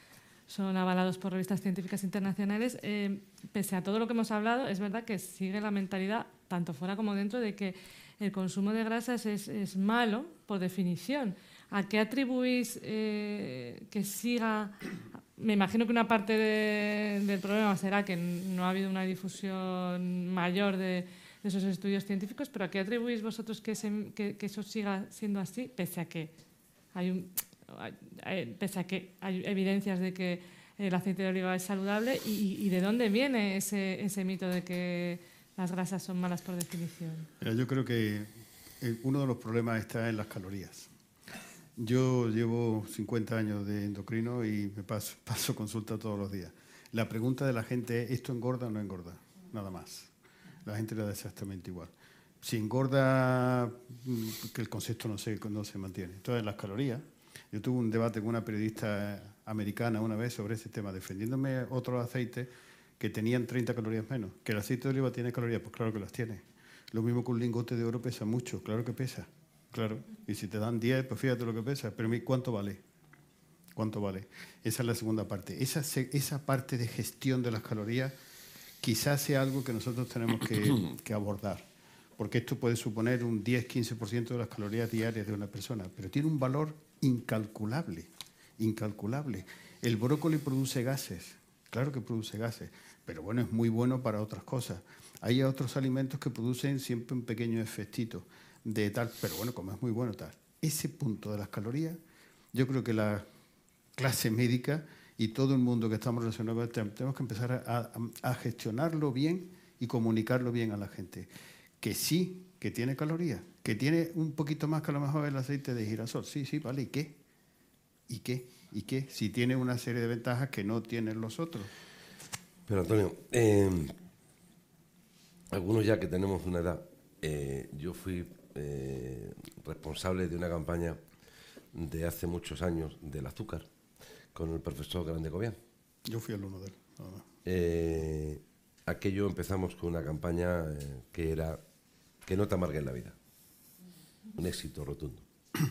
son avalados por revistas científicas internacionales. Eh, pese a todo lo que hemos hablado, es verdad que sigue la mentalidad, tanto fuera como dentro, de que el consumo de grasas es, es malo por definición. ¿A qué atribuís eh, que siga? Me imagino que una parte de- del problema será que no ha habido una difusión mayor de, de esos estudios científicos, pero ¿a qué atribuís vosotros que, se- que- que eso siga siendo así, pese a que hay un, pese a que hay evidencias de que el aceite de oliva es saludable y, y de dónde viene ese, ese mito de que las grasas son malas por definición?
Mira, yo creo que eh, uno de los problemas está en las calorías. Yo llevo 50 años de endocrino y me paso, paso consulta todos los días. La pregunta de la gente es, ¿esto engorda o no engorda? Nada más. La gente le da exactamente igual. Si engorda, mm, que el concepto no se, no se mantiene. Entonces, las calorías. Yo tuve un debate con una periodista americana una vez sobre ese tema, defendiéndome otros aceites que tenían 30 calorías menos. ¿Que el aceite de oliva tiene calorías? Pues claro que las tiene. Lo mismo que un lingote de oro pesa mucho, claro que pesa. Claro. Y si te dan 10, pues fíjate lo que pesa. Pero ¿cuánto vale? ¿Cuánto vale? Esa es la segunda parte. Esa, esa parte de gestión de las calorías quizás sea algo que nosotros tenemos que, que abordar. Porque esto puede suponer un 10-15% de las calorías diarias de una persona, pero tiene un valor incalculable, incalculable. El brócoli produce gases, claro que produce gases, pero bueno, es muy bueno para otras cosas. Hay otros alimentos que producen siempre un pequeño efectito de tal, pero bueno, como es muy bueno tal. Ese punto de las calorías, yo creo que la clase médica y todo el mundo que estamos relacionados con esto, tenemos que empezar a gestionarlo bien y comunicarlo bien a la gente. Que sí, que tiene calorías, que tiene un poquito más que a lo mejor el aceite de girasol. Sí, sí, vale, ¿y qué? ¿Y qué? ¿Y qué? Si tiene una serie de ventajas que no tienen los otros.
Pero Antonio, eh, algunos ya que tenemos una edad, eh, yo fui eh, responsable de una campaña de hace muchos años del azúcar con el profesor Grande Cobian.
Yo fui alumno de él.
Eh, aquello empezamos con una campaña que era que no te amargues la vida. Un éxito rotundo.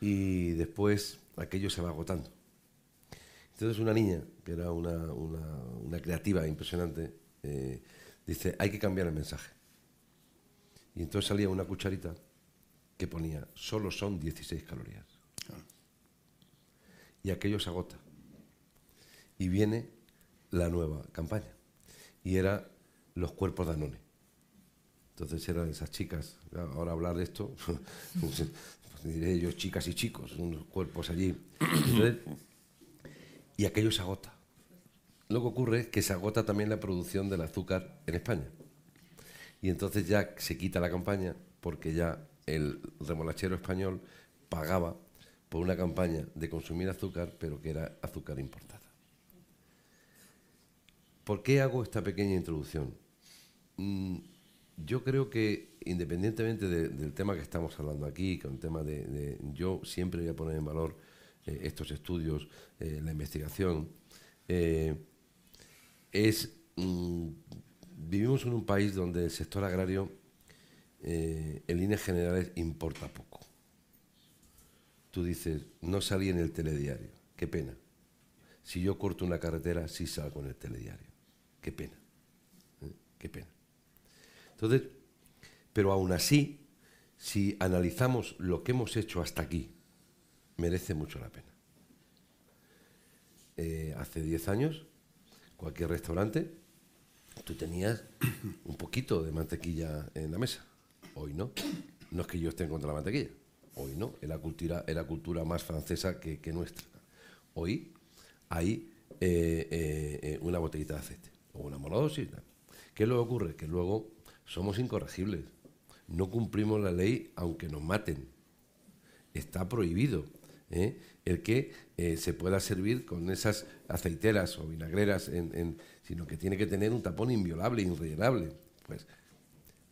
Y después aquello se va agotando. Entonces una niña, que era una, una- una creativa impresionante, eh, dice, hay que cambiar el mensaje. Y entonces salía una cucharita que ponía, solo son 16 calorías. Y aquello se agota. Y viene la nueva campaña. Y era los cuerpos de Anone. Entonces eran esas chicas, ahora hablar de esto, pues, diré yo chicas y chicos, unos cuerpos allí. Y aquello se agota. Lo que ocurre es que se agota también la producción del azúcar en España. Y entonces ya se quita la campaña porque ya el remolachero español pagaba por una campaña de consumir azúcar, pero que era azúcar importada. ¿Por qué hago esta pequeña introducción? Mm, yo creo que independientemente de- del tema que estamos hablando aquí, es un tema de, yo siempre voy a poner en valor eh, estos estudios, eh, la investigación, eh, es mm, vivimos en un país donde el sector agrario en líneas generales importa poco. Tú dices, no salí en el telediario, qué pena. Si yo corto una carretera, sí salgo en el telediario. Qué pena. Qué pena. Entonces, pero aún así, si analizamos lo que hemos hecho hasta aquí, merece mucho la pena. Eh, hace 10 años, cualquier restaurante, tú tenías un poquito de mantequilla en la mesa. Hoy no. No es que yo esté en contra de la mantequilla. Hoy no. Es la cultura, es la cultura más francesa que, nuestra. Hoy hay eh, eh, una botellita de aceite o una monodosis. ¿Qué luego ocurre? Que luego somos incorregibles. No cumplimos la ley aunque nos maten. Está prohibido ¿eh? el que eh, se pueda servir con esas aceiteras o vinagreras, en- sino que tiene que tener un tapón inviolable, irrellenable. Pues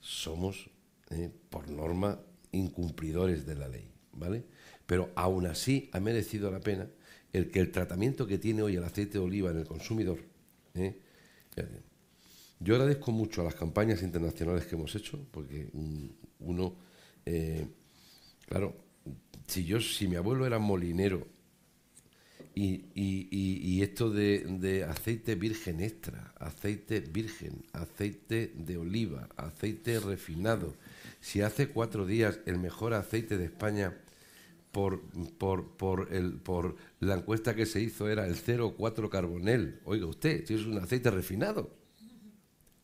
somos, eh, por norma, incumplidores de la ley, ¿vale? Pero aún así ha merecido la pena el que el tratamiento que tiene hoy el aceite de oliva en el consumidor. Yo agradezco mucho a las campañas internacionales que hemos hecho, porque uno, eh, claro, si yo, si mi abuelo era molinero y esto de, de aceite virgen extra, aceite virgen, aceite de oliva, aceite refinado, si hace cuatro días el mejor aceite de España por, por, por, el, por la encuesta que se hizo era el 0,4 carbonel, oiga usted, si es un aceite refinado,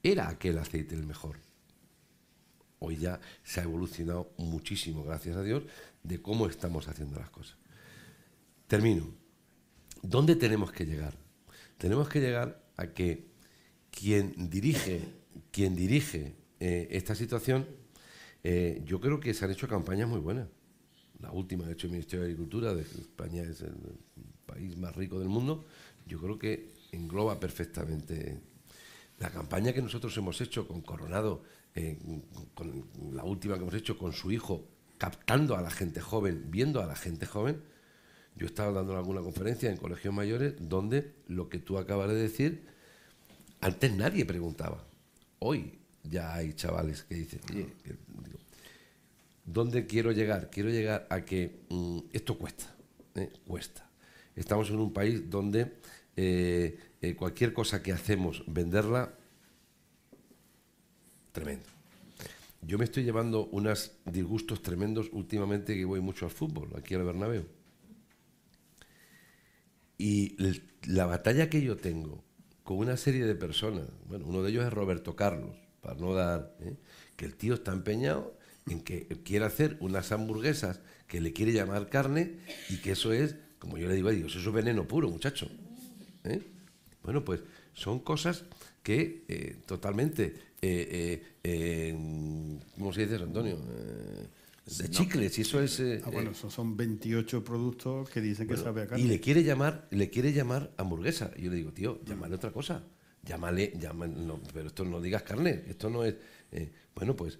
era aquel aceite el mejor. Hoy ya se ha evolucionado muchísimo, gracias a Dios, de cómo estamos haciendo las cosas. Termino. ¿Dónde tenemos que llegar? Tenemos que llegar a que quien dirige, quien dirige eh, esta situación, eh, yo creo que se han hecho campañas muy buenas. La última, de hecho, el Ministerio de Agricultura, de España es el país más rico del mundo, yo creo que engloba perfectamente la campaña que nosotros hemos hecho con Coronado, eh, con la última que hemos hecho con su hijo, captando a la gente joven, viendo a la gente joven. Yo estaba dando alguna conferencia en colegios mayores donde lo que tú acabas de decir, antes nadie preguntaba. Hoy ya hay chavales que dicen, oye, ¿dónde quiero llegar? Quiero llegar a que mm, esto cuesta, ¿eh? cuesta. Estamos en un país donde eh, eh, cualquier cosa que hacemos, venderla, tremendo. Yo me estoy llevando unos disgustos tremendos últimamente que voy mucho al fútbol, aquí al Bernabéu. Y la batalla que yo tengo con una serie de personas, bueno, uno de ellos es Roberto Carlos, para no dar, ¿eh? que el tío está empeñado en que quiere hacer unas hamburguesas que le quiere llamar carne y que eso es, como yo le digo a Dios, eso es veneno puro, muchacho. ¿eh? Bueno, pues son cosas que eh, totalmente, eh, eh, ¿cómo se dice eso, Antonio? De chicles, y eso es...
Ah, bueno, esos son 28 productos que dicen que
bueno,
sabe a carne.
y le quiere llamar, le quiere llamar hamburguesa. Y yo le digo, tío, llámale otra cosa. Llámale, llámale, no, pero esto no digas carne, esto no es. bueno, pues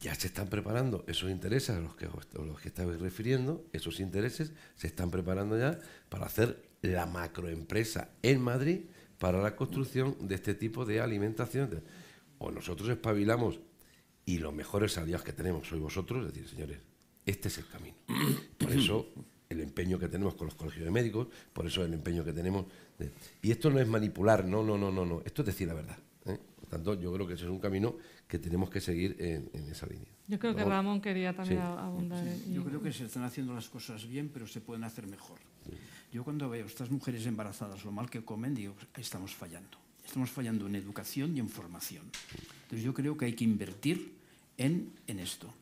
ya se están preparando esos intereses a los que, os- a los que estabais refiriendo, esos intereses se están preparando ya para hacer la macroempresa en Madrid para la construcción de este tipo de alimentación. O nosotros espabilamos y los mejores aliados que tenemos sois vosotros, es decir, señores, este es el camino. Por eso el empeño que tenemos con los colegios de médicos, por eso el empeño que tenemos. de- y esto no es manipular, no, no, no, no, no. Esto es decir la verdad. ¿eh? Por tanto, yo creo que ese es un camino que tenemos que seguir en, en esa línea.
Yo creo que. Ramón quería también
Sí.
abundar. en-
Yo creo que se están haciendo las cosas bien, pero se pueden hacer mejor. Yo cuando veo estas mujeres embarazadas lo mal que comen, digo, estamos fallando. Estamos fallando en educación y en formación. Entonces yo creo que hay que invertir en, en esto.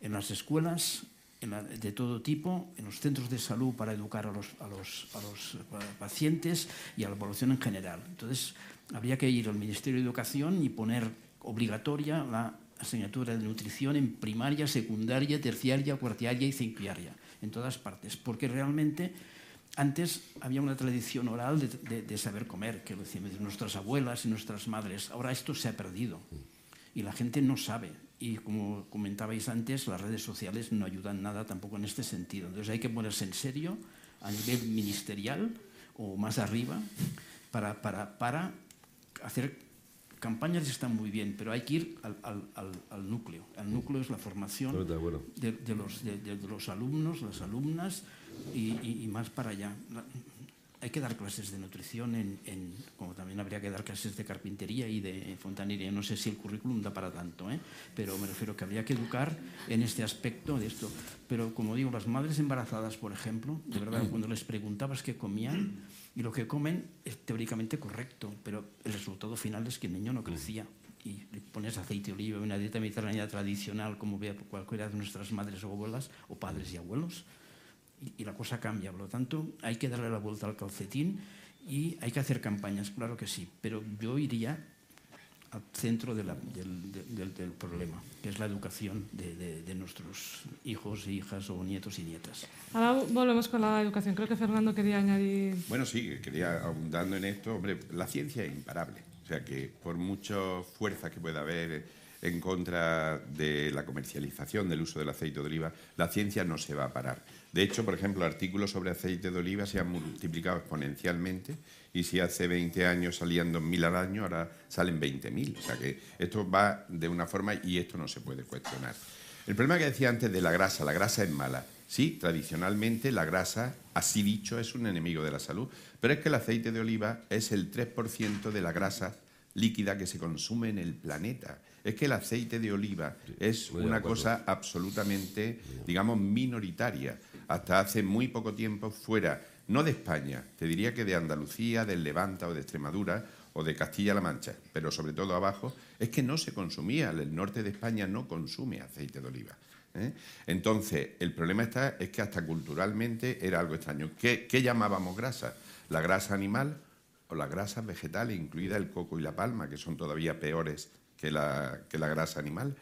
En las escuelas de todo tipo, en los centros de salud para educar a los, a los, a los eh, pacientes y a la población en general. Entonces habría que ir al Ministerio de Educación y poner obligatoria la asignatura de nutrición en primaria, secundaria, terciaria, cuartiaria y cinquiaria, en todas partes, porque realmente antes había una tradición oral de, de- de saber comer, que lo decían nuestras abuelas y nuestras madres. Ahora esto se ha perdido. y la gente no sabe. Y como comentabais antes, las redes sociales no ayudan nada tampoco en este sentido. Entonces hay que ponerse en serio a nivel ministerial o más arriba para, para, para hacer campañas están muy bien, pero hay que ir al, al, al, al núcleo. El núcleo es la formación de, de, los, de, de, los, alumnos, las alumnas y, y, y más para allá hay que dar clases de nutrición, en, en, como también habría que dar clases de carpintería y de fontanería. No sé si el currículum da para tanto, ¿eh? pero me refiero que habría que educar en este aspecto de esto. Pero como digo, las madres embarazadas, por ejemplo, de verdad, cuando les preguntabas qué comían, y lo que comen es teóricamente correcto, pero el resultado final es que el niño no crecía. Y le pones aceite de oliva, una dieta mediterránea tradicional, como vea cualquiera de nuestras madres o abuelas, o padres y abuelos, y, la cosa cambia. Por lo tanto, hay que darle la vuelta al calcetín y hay que hacer campañas, claro que sí, pero yo iría al centro de la, del, del, del, problema, que es la educación de, de, de, nuestros hijos, hijas o nietos y nietas.
Ahora volvemos con la educación. Creo que Fernando quería añadir...
Bueno, sí, quería, abundando en esto, hombre, la ciencia es imparable. O sea que por mucha fuerza que pueda haber en contra de la comercialización del uso del aceite de oliva, la ciencia no se va a parar. De hecho, por ejemplo, artículos sobre aceite de oliva se han multiplicado exponencialmente y si hace 20 años salían 2.000 al año, ahora salen 20.000. O sea que esto va de una forma y esto no se puede cuestionar. El problema que decía antes de la grasa, la grasa es mala. Sí, tradicionalmente la grasa, así dicho, es un enemigo de la salud, pero es que el aceite de oliva es el 3% de la grasa líquida que se consume en el planeta. Es que el aceite de oliva es una cosa absolutamente, digamos, minoritaria hasta hace muy poco tiempo fuera, no de España, te diría que de Andalucía, del Levanta o de Extremadura o de Castilla-La Mancha, pero sobre todo abajo, es que no se consumía, el norte de España no consume aceite de oliva. ¿eh? Entonces, el problema está es que hasta culturalmente era algo extraño. ¿Qué, ¿Qué, llamábamos grasa? La grasa animal o la grasa vegetal, incluida el coco y la palma, que son todavía peores que la, que la grasa animal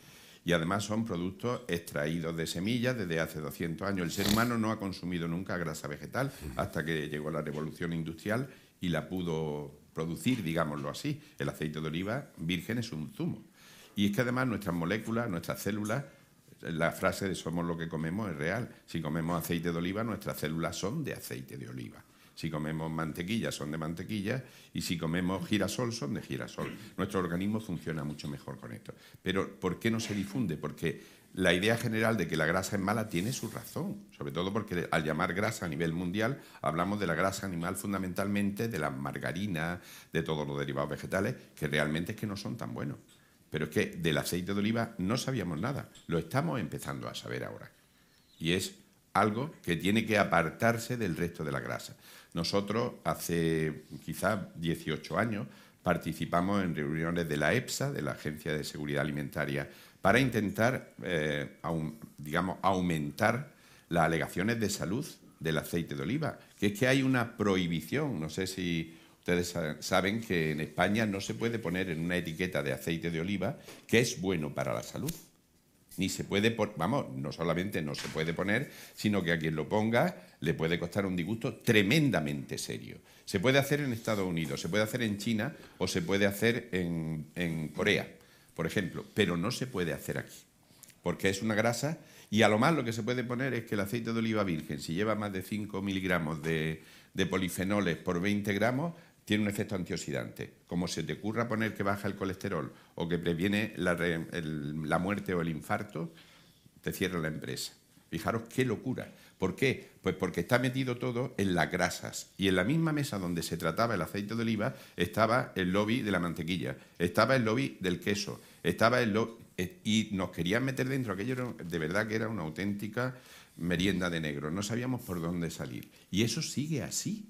y además son productos extraídos de semillas desde hace 200 años. El ser humano no ha consumido nunca grasa vegetal hasta que llegó la revolución industrial y la pudo producir, digámoslo así. El aceite de oliva virgen es un zumo. Y es que además nuestras moléculas, nuestras células, la frase de somos lo que comemos es real. Si comemos aceite de oliva, nuestras células son de aceite de oliva. Si comemos mantequilla son de mantequilla y si comemos girasol son de girasol. Nuestro organismo funciona mucho mejor con esto. Pero ¿por qué no se difunde? Porque la idea general de que la grasa es mala tiene su razón, sobre todo porque al llamar grasa a nivel mundial hablamos de la grasa animal fundamentalmente, de las margarinas, de todos los derivados vegetales, que realmente es que no son tan buenos. Pero es que del aceite de oliva no sabíamos nada, lo estamos empezando a saber ahora. Y es algo que tiene que apartarse del resto de la grasa. Nosotros hace quizás 18 años participamos en reuniones de la EPSA, de la Agencia de Seguridad Alimentaria, para intentar, eh, digamos, aumentar las alegaciones de salud del aceite de oliva, que es que hay una prohibición, no sé si ustedes saben que en España no se puede poner en una etiqueta de aceite de oliva que es bueno para la salud ni se puede, vamos, no solamente no se puede poner, sino que a quien lo ponga le puede costar un disgusto tremendamente serio. Se puede hacer en Estados Unidos, se puede hacer en China o se puede hacer en, en Corea, por ejemplo, pero no se puede hacer aquí, porque es una grasa y a lo más lo que se puede poner es que el aceite de oliva virgen, si lleva más de 5 miligramos de, de polifenoles por 20 gramos, tiene un efecto antioxidante. Como se te ocurra poner que baja el colesterol o que previene la, el, la muerte o el infarto, te cierra la empresa. Fijaros qué locura. ¿Por qué? Pues porque está metido todo en las grasas. Y en la misma mesa donde se trataba el aceite de oliva estaba el lobby de la mantequilla, estaba el lobby del queso, estaba el lobby... Eh, y nos querían meter dentro. Aquello de verdad que era una auténtica merienda de negro. No sabíamos por dónde salir. Y eso sigue así.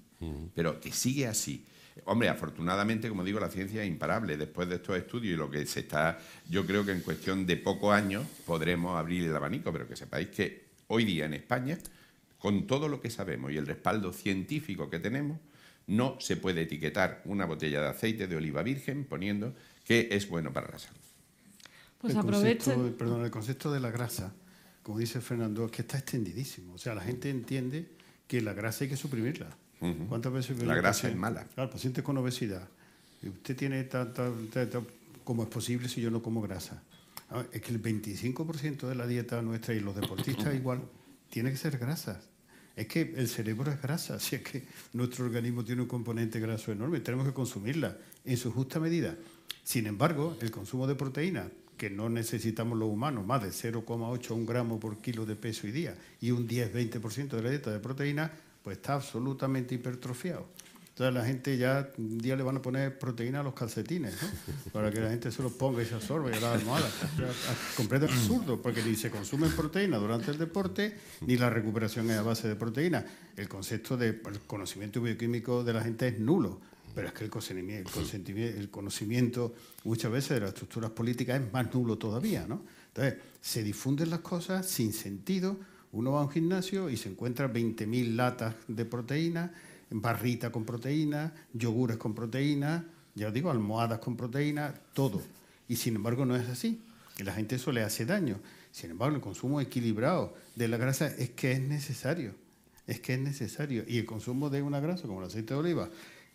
Pero que sigue así. Hombre, afortunadamente, como digo, la ciencia es imparable. Después de estos estudios y lo que se está, yo creo que en cuestión de pocos años podremos abrir el abanico, pero que sepáis que hoy día en España, con todo lo que sabemos y el respaldo científico que tenemos, no se puede etiquetar una botella de aceite de oliva virgen poniendo que es bueno para la salud.
Pues
el
aprovechen.
Concepto, perdón, el concepto de la grasa, como dice Fernando, es que está extendidísimo. O sea, la gente entiende que la grasa hay que suprimirla.
¿Cuántas veces la grasa es mala.
Claro, pacientes con obesidad. Usted tiene tanta, tanta, ¿cómo es posible si yo no como grasa? Ah, Es que el 25% de la dieta nuestra y los deportistas igual tiene que ser grasa. Es que el cerebro es grasa, si es que nuestro organismo tiene un componente graso enorme, tenemos que consumirla en su justa medida. Sin embargo, el consumo de proteína, que no necesitamos los humanos, más de 0,8 a 1 gramo por kilo de peso y día, y un 10-20% de la dieta de proteína, pues está absolutamente hipertrofiado. Entonces la gente ya un día le van a poner proteína a los calcetines, ¿no? Para que la gente se los ponga y se absorba y a la almohada. O sea, a- completamente absurdo, porque ni se consumen proteína durante el deporte, ni la recuperación es a base de proteína. El concepto de conocimiento bioquímico de la gente es nulo. Pero es que el conocimiento, el conocimiento muchas veces de las estructuras políticas es más nulo todavía, ¿no? Entonces, se difunden las cosas sin sentido. Uno va a un gimnasio y se encuentra 20.000 latas de proteína, barrita con proteína, yogures con proteína, ya os digo, almohadas con proteína, todo. Y sin embargo no es así. La gente eso le hace daño. Sin embargo, el consumo equilibrado de la grasa es que es necesario. Es que es necesario. Y el consumo de una grasa como el aceite de oliva,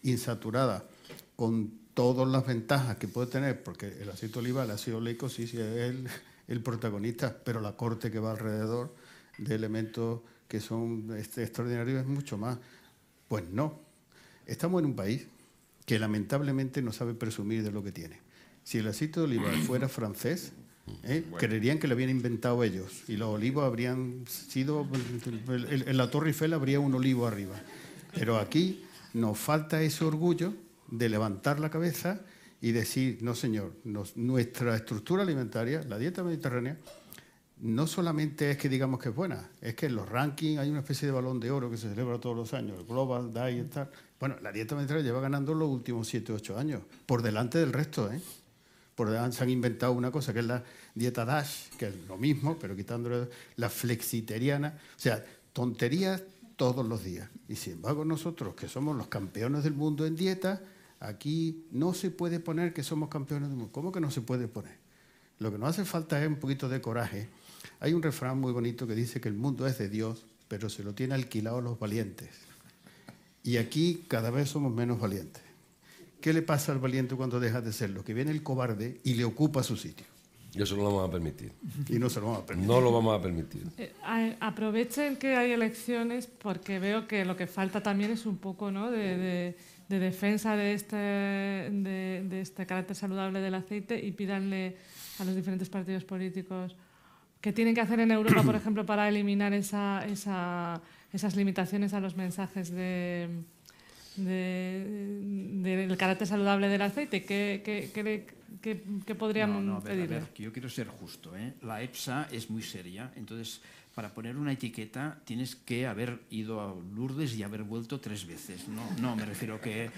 insaturada, con todas las ventajas que puede tener, porque el aceite de oliva, el ácido oleico, sí, sí, es el protagonista, pero la corte que va alrededor de elementos que son este, extraordinarios es mucho más. Pues no. Estamos en un país que lamentablemente no sabe presumir de lo que tiene. Si el aceite de oliva fuera francés, ¿eh? creerían que lo habían inventado ellos y los olivos habrían sido. En la Torre Eiffel habría un olivo arriba. Pero aquí nos falta ese orgullo de levantar la cabeza y decir: no, señor, nos- nuestra estructura alimentaria, la dieta mediterránea, no solamente es que digamos que es buena, es que en los rankings hay una especie de balón de oro que se celebra todos los años, el Global Diet tal. Bueno, la dieta mediterránea lleva ganando los últimos 7 o 8 años, por delante del resto, ¿eh? Por delante se han inventado una cosa que es la dieta DASH, que es lo mismo, pero quitándole la flexiteriana. O sea, tonterías todos los días. Y sin embargo nosotros, que somos los campeones del mundo en dieta, aquí no se puede poner que somos campeones del mundo. ¿Cómo que no se puede poner? Lo que nos hace falta es un poquito de coraje. Hay un refrán muy bonito que dice que el mundo es de Dios, pero se lo tiene alquilado los valientes. Y aquí cada vez somos menos valientes. ¿Qué le pasa al valiente cuando deja de serlo? Que viene el cobarde y le ocupa su sitio.
Y eso no lo vamos a permitir.
Y no se lo vamos a permitir.
No lo vamos a permitir.
Eh, a- aprovechen que hay elecciones porque veo que lo que falta también es un poco ¿no? de, de- de defensa de este, de, de este carácter saludable del aceite y pídanle a los diferentes partidos políticos qué tienen que hacer en Europa, por ejemplo, para eliminar esa, esa- esas limitaciones a los mensajes de, de- del carácter saludable del aceite. ¿Qué, qué, qué le- qué- qué podríamos
No, no, a ver, a
pedirle?
ver, que yo quiero ser justo. ¿eh? La EPSA es muy seria, entonces para poner una etiqueta tienes que haber ido a Lourdes y haber vuelto tres veces. No, no me refiero que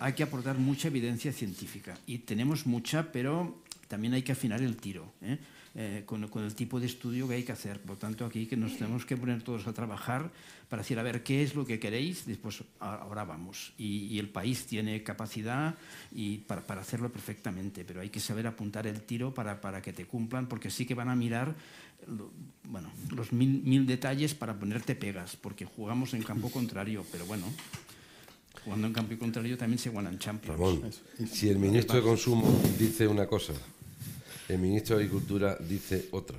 hay que aportar mucha evidencia científica y tenemos mucha, pero también hay que afinar el tiro. ¿eh? Eh, con, con el tipo de estudio que hay que hacer. Por tanto, aquí que nos tenemos que poner todos a trabajar para decir, a ver, ¿qué es lo que queréis? Después, ahora vamos. Y, y el país tiene capacidad y para, para hacerlo perfectamente, pero hay que saber apuntar el tiro para, para que te cumplan, porque sí que van a mirar lo- bueno, los mil, mil detalles para ponerte pegas, porque jugamos en campo contrario, pero bueno, jugando en campo contrario también se ganan Champions.
Ramón, si el ministro de Consumo dice una cosa, el ministro de Agricultura dice otra,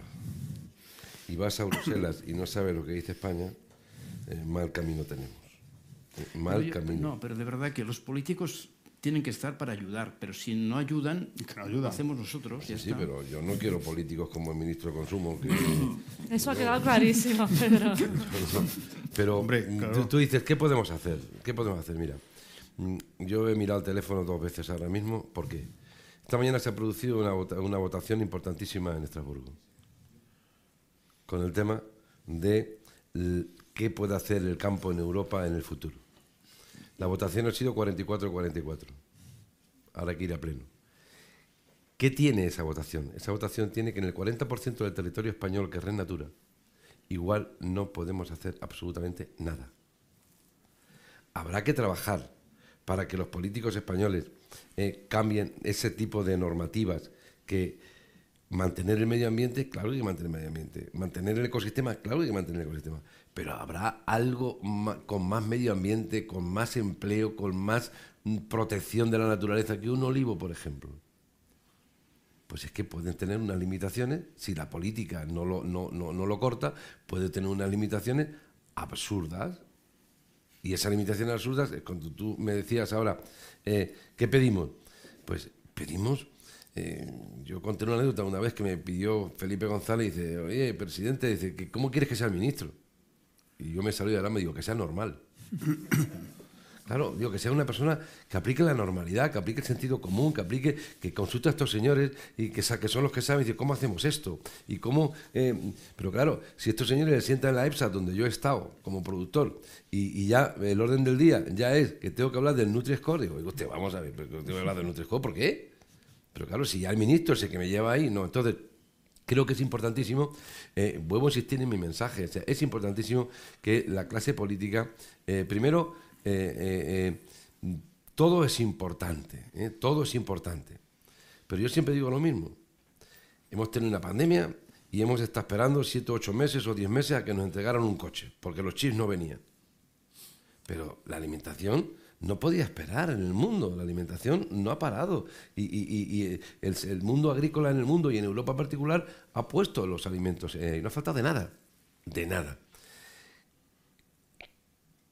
y vas a Bruselas y no sabes lo que dice España, eh, mal camino tenemos. Eh, Mal
yo-
camino.
No, pero de verdad que los políticos tienen que estar para ayudar, pero si no ayudan,
no ayudan.
lo hacemos nosotros.
Sí,
ya
sí,
está.
pero yo no quiero políticos como el ministro de Consumo. Que,
Eso ha quedado clarísimo, Pedro.
pero
Hombre,
mm,
claro.
tú, tú dices, ¿qué podemos hacer? ¿Qué podemos hacer? Mira, mm, yo he mirado el teléfono dos veces ahora mismo. ¿Por qué? Esta mañana se ha producido una, vota- una votación importantísima en Estrasburgo con el tema de qué puede hacer el campo en Europa en el futuro. La votación ha sido 44-44. Ahora hay que ir a pleno. ¿Qué tiene esa votación? Esa votación tiene que en el 40% del territorio español, que es red natura, igual no podemos hacer absolutamente nada. Habrá que trabajar para que los políticos españoles eh, cambien ese tipo de normativas que mantener el medio ambiente, claro que hay que mantener el medio ambiente, mantener el ecosistema, claro que hay que mantener el ecosistema, pero habrá algo con más medio ambiente, con más empleo, con más protección de la naturaleza que un olivo, por ejemplo. pues es que pueden tener unas limitaciones, si la política no lo, no lo corta, puede tener unas limitaciones absurdas. Y esas limitaciones absurdas, eh, cuando tú me decías ahora, eh, ¿qué pedimos? Pues pedimos, eh, yo conté una anécdota una vez que me pidió Felipe González, dice, oye, presidente, dice, ¿cómo quieres que sea el ministro? Y yo me salí de ahora y me digo, que sea normal. Claro, digo, que sea una persona que aplique la normalidad, que aplique el sentido común, que aplique, que consulte a estos señores y que, que son los que saben decir, cómo hacemos esto y cómo... Eh, pero claro, si estos señores se sientan en la EPSA, donde yo he estado como productor, y, ya el orden del día ya es que tengo que hablar del Nutri-Score, digo, usted, vamos a ver, tengo que hablar del Nutri-Score, ¿por qué? Pero claro, si ya el ministro es el que me lleva ahí, no, entonces creo que es importantísimo, eh, vuelvo a insistir en mi mensaje, es importantísimo que la clase política, eh, primero, eh, eh, todo es importante, ¿eh? todo es importante. Pero yo siempre digo lo mismo. Hemos tenido una pandemia y hemos estado esperando 7, 8 meses o 10 meses a que nos entregaran un coche, porque los chips no venían. Pero la alimentación no podía esperar en el mundo, la alimentación no ha parado. Y, el, mundo agrícola en el mundo y en Europa en particular ha puesto los alimentos y no ha faltado de nada, de nada.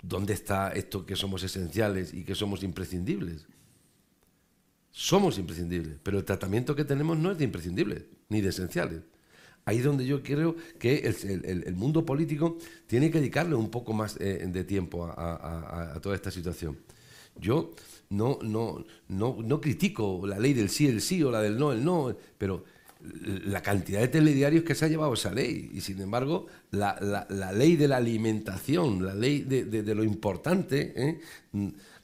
¿Dónde está esto que somos esenciales y que somos imprescindibles? Somos imprescindibles, pero el tratamiento que tenemos no es de imprescindibles ni de esenciales. Ahí es donde yo creo que el, mundo político tiene que dedicarle un poco más eh, de tiempo a, toda esta situación. Yo no, no, no, no critico la ley del sí, el sí o la del no, el no, pero la cantidad de telediarios que se ha llevado esa ley. Y sin embargo, la, ley de la alimentación, la ley de, lo importante, ¿eh?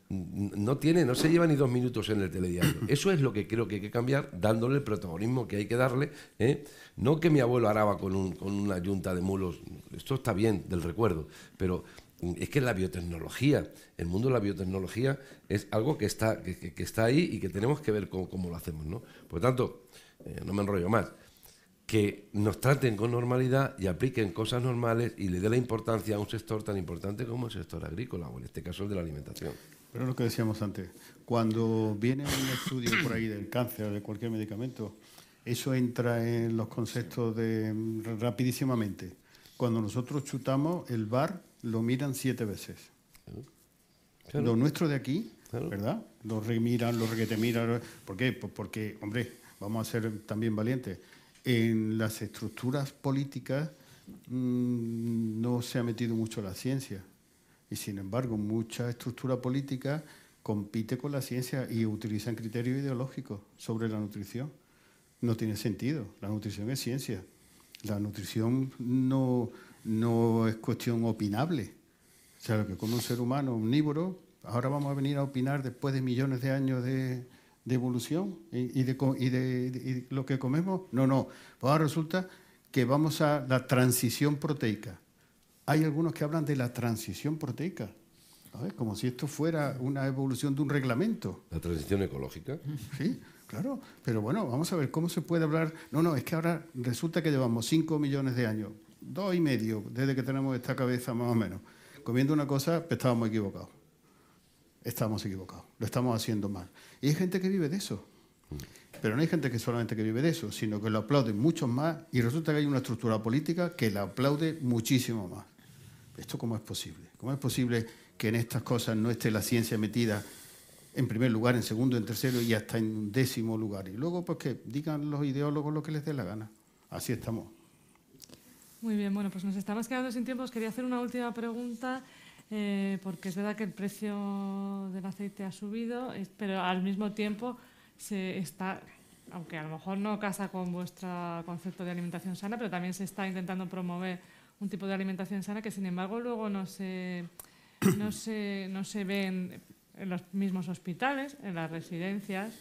no tiene, no se lleva ni dos minutos en el telediario. Eso es lo que creo que hay que cambiar, dándole el protagonismo que hay que darle. ¿eh? No que mi abuelo araba con, una yunta de mulos, esto está bien, del recuerdo, pero es que la biotecnología, el mundo de la biotecnología es algo que está, que, está ahí y que tenemos que ver cómo, cómo lo hacemos. ¿no? Por lo tanto, eh, no me enrollo más, que nos traten con normalidad y apliquen cosas normales y le dé la importancia a un sector tan importante como el sector agrícola, o en este caso el de la alimentación.
Pero lo que decíamos antes, cuando viene un estudio por ahí del cáncer o de cualquier medicamento, eso entra en los conceptos de rapidísimamente. Cuando nosotros chutamos, el bar lo miran siete veces. Lo nuestro de aquí, ¿verdad? Lo remiran, lo requete miran. ¿Por qué? Pues porque, hombre, vamos a ser también valientes, en las estructuras políticas mm, no se ha metido mucho la ciencia. Y sin embargo, mucha estructura política compite con la ciencia y utilizan criterios ideológicos sobre la nutrición. No tiene sentido. La nutrición es ciencia. La nutrición no, no es cuestión opinable. O sea, lo que come un ser humano omnívoro, ahora vamos a venir a opinar después de millones de años de, de evolución y, de, y, de, lo que comemos. No, no. Pues ahora resulta que vamos a la transición proteica. Hay algunos que hablan de la transición proteica, como si esto fuera una evolución de un reglamento.
La transición ecológica.
Sí, claro. Pero bueno, vamos a ver cómo se puede hablar. No, no, es que ahora resulta que llevamos 5 millones de años, dos y medio, desde que tenemos esta cabeza más o menos, comiendo una cosa, pues estábamos equivocados estamos equivocados, lo estamos haciendo mal. Y hay gente que vive de eso. Pero no hay gente que solamente que vive de eso, sino que lo aplauden muchos más y resulta que hay una estructura política que la aplaude muchísimo más. ¿Esto cómo es posible? ¿Cómo es posible que en estas cosas no esté la ciencia metida en primer lugar, en segundo, en tercero y hasta en décimo lugar? Y luego, pues que digan los ideólogos lo que les dé la gana. Así estamos.
Muy bien, bueno, pues nos estamos quedando sin tiempo. Os quería hacer una última pregunta. Eh, porque es verdad que el precio del aceite ha subido, pero al mismo tiempo se está, aunque a lo mejor no casa con vuestro concepto de alimentación sana, pero también se está intentando promover un tipo de alimentación sana que sin embargo luego no se, no se, no se ve en, los mismos hospitales, en las residencias,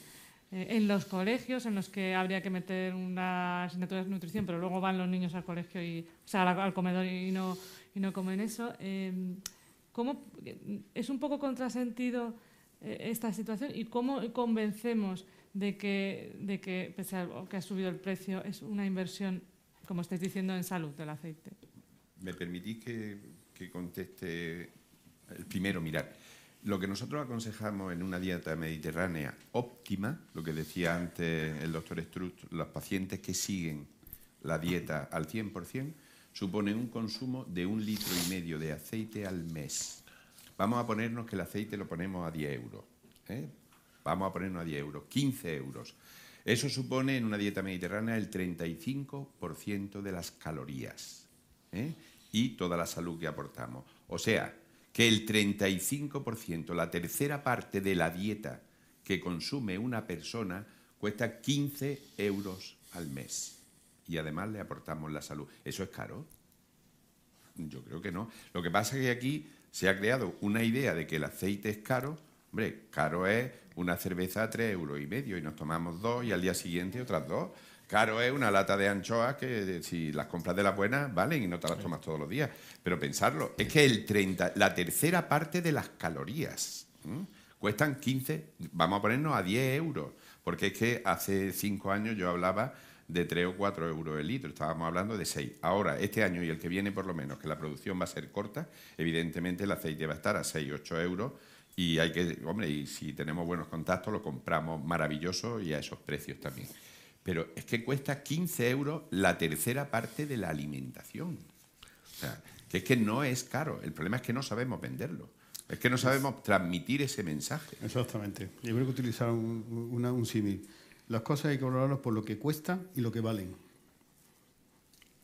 eh, en los colegios en los que habría que meter una asignatura de nutrición, pero luego van los niños al colegio y, o sea, al, comedor y no, y no comen eso. Eh, ¿Cómo, es un poco contrasentido eh, esta situación y cómo convencemos de que, de que, pese a que ha subido el precio, es una inversión, como estáis diciendo, en salud del aceite?
¿Me permitís que, que conteste el primero? Mirar, lo que nosotros aconsejamos en una dieta mediterránea óptima, lo que decía antes el doctor Struth, los pacientes que siguen la dieta al 100%, suponen un consumo de un litro y medio de aceite al mes. Vamos a ponernos que el aceite lo ponemos a 10 euros. ¿eh? Vamos a ponernos a 10 euros, 15 euros. Eso supone en una dieta mediterránea el 35% de las calorías ¿eh? y toda la salud que aportamos. O sea, que el 35%, la tercera parte de la dieta que consume una persona, cuesta 15 euros al mes. Y además le aportamos la salud. ¿Eso es caro? Yo creo que no. Lo que pasa es que aquí se ha creado una idea de que el aceite es caro. Hombre, caro es una cerveza a 3 euros y medio y nos tomamos dos y al día siguiente otras dos. Caro es una lata de anchoas que si las compras de las buenas valen y no te las tomas todos los días. Pero pensarlo, es que el 30, la tercera parte de las calorías cuestan 15, vamos a ponernos a 10 euros. Porque es que hace 5 años yo hablaba de 3 o 4 euros el litro, estábamos hablando de 6. Ahora, este año y el que viene por lo menos, que la producción va a ser corta, evidentemente el aceite va a estar a 6, 8 euros y hay que, hombre, y si tenemos buenos contactos lo compramos maravilloso y a esos precios también pero es que cuesta 15 euros la tercera parte de la alimentación. O sea, que es que no es caro, el problema es que no sabemos venderlo. Es que no sabemos transmitir ese mensaje.
Exactamente. Yo creo que utilizar un, un. Las cosas hay que valorarlas por lo que cuesta y lo que valen.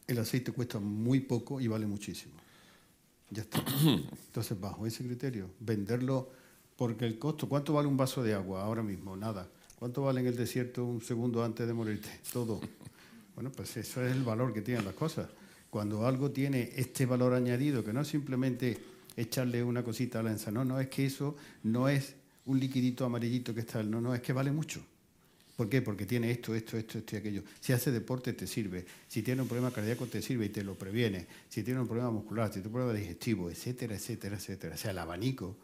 El aceite cuesta muy poco y vale muchísimo. Ya está. Entonces, bajo ese criterio, venderlo porque el costo, ¿cuánto vale un vaso de agua ahora mismo? Nada. ¿Cuánto vale en el desierto un segundo antes de morirte? Todo. Bueno, pues eso es el valor que tienen las cosas. Cuando algo tiene este valor añadido, que no es simplemente echarle una cosita a la ensalada, no, no, es que eso no es un liquidito amarillito que está, no, no, es que vale mucho. ¿Por qué? Porque tiene esto, esto, esto, esto y aquello. Si hace deporte te sirve, si tiene un problema cardíaco te sirve y te lo previene, si tiene un problema muscular, si tiene un problema digestivo, etcétera, etcétera, etcétera. O sea, el abanico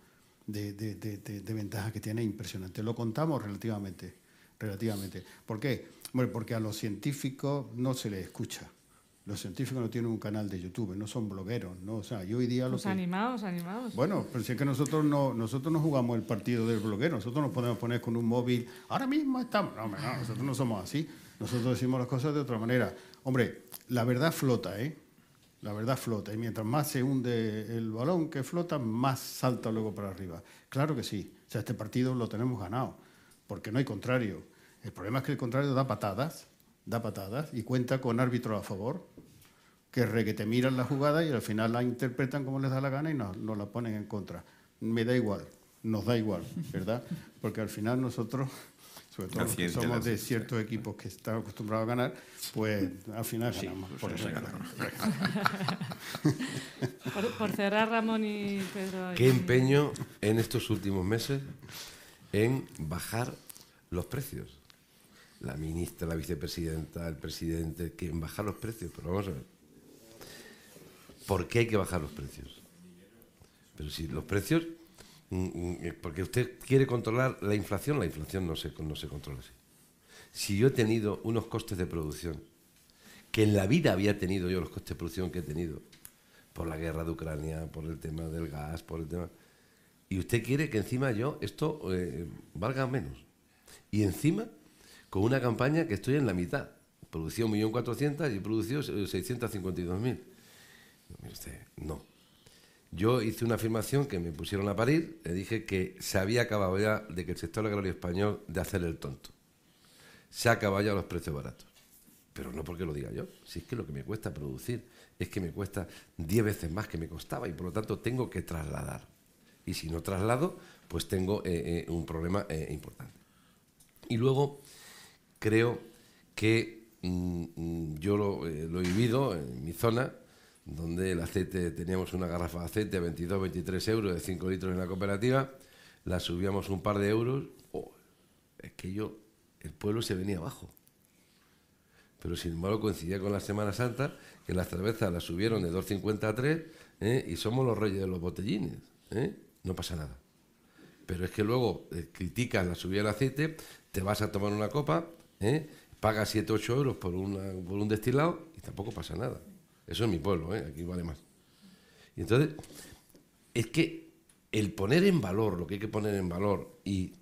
de, de, de, ventajas que tiene impresionante. Lo contamos relativamente, relativamente. ¿Por qué? Bueno, porque a los científicos no se les escucha. Los científicos no tienen un canal de YouTube, no son blogueros, ¿no? O sea, yo hoy día
los animados, animados.
Bueno, pero si es que nosotros no, nosotros no jugamos el partido del bloguero, nosotros nos podemos poner con un móvil, ahora mismo estamos, no, no, nosotros no somos así, nosotros decimos las cosas de otra manera. Hombre, la verdad flota, ¿eh? la verdad flota. Y mientras más se hunde el balón que flota, más salta luego para arriba. Claro que sí. O sea, este partido lo tenemos ganado, porque no hay contrario. El problema es que el contrario da patadas, da patadas y cuenta con árbitros a favor, que re te miran la jugada y al final la interpretan como les da la gana y nos, nos la ponen en contra. Me da igual, nos da igual, ¿verdad? Porque al final nosotros sobre todo los que somos de ciertos equipos que están acostumbrados a ganar, pues al final ganamos. por, eso
por, cerrar, Ramón y Pedro.
¿Qué empeño en estos últimos meses en bajar los precios? La ministra, la vicepresidenta, el presidente, que en bajar los precios. Pero vamos a ver. ¿Por qué hay que bajar los precios? Pero si los precios Mm, mm, eh, porque usted quiere controlar la inflación, la inflación no se, no se controla así. Si yo he tenido unos costes de producción, que en la vida había tenido yo los costes de producción que he tenido, por la guerra de Ucrania, por el tema del gas, por el tema... Y usted quiere que encima yo esto eh, valga menos. Y encima, con una campaña que estoy en la mitad. Producción 1.400.000 y he producido 652.000. No. Yo hice una afirmación que me pusieron a parir, le dije que se había acabado ya de que el sector agrario español de hacer el tonto. Se ha acabado ya los precios baratos. Pero no porque lo diga yo, si es que lo que me cuesta producir es que me cuesta 10 veces más que me costaba y por lo tanto tengo que trasladar. Y si no traslado, pues tengo eh, eh, un problema eh, importante. Y luego creo que mm, mm, yo lo he vivido en mi zona, donde el aceite, teníamos una garrafa de aceite a 22, 23 euros de 5 litros en la cooperativa, la subíamos un par de euros, es que yo, el pueblo se venía abajo. Pero sin embargo coincidía con la Semana Santa, que las cervezas las subieron de 2,50 a 3 ¿eh? y somos los reyes de los botellines. ¿eh? No pasa nada. Pero es que luego eh, criticas la subida del aceite, te vas a tomar una copa, pagas 7, 8 euros por, por un destilado y tampoco pasa nada. Eso es mi pueblo, ¿eh? aquí vale más. Y entonces, es que el poner en valor lo que hay que poner en valor y,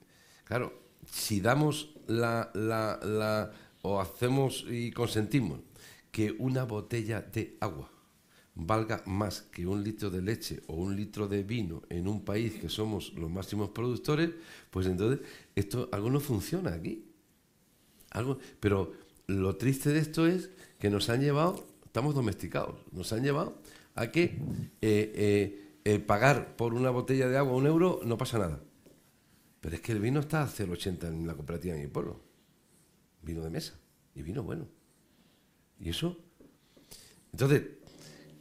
claro, si damos la, la, la o hacemos y consentimos que una botella de agua valga más que un litro de leche o un litro de vino en un país que somos los máximos productores, pues entonces esto algo no funciona aquí. Algo, pero lo triste de esto es que nos han llevado, estamos domesticados, nos han llevado a que eh, eh, pagar por una botella de agua un euro no pasa nada. Pero es que el vino está a 0,80 en la cooperativa de mi pueblo. Vino de mesa y vino bueno. Y eso. Entonces,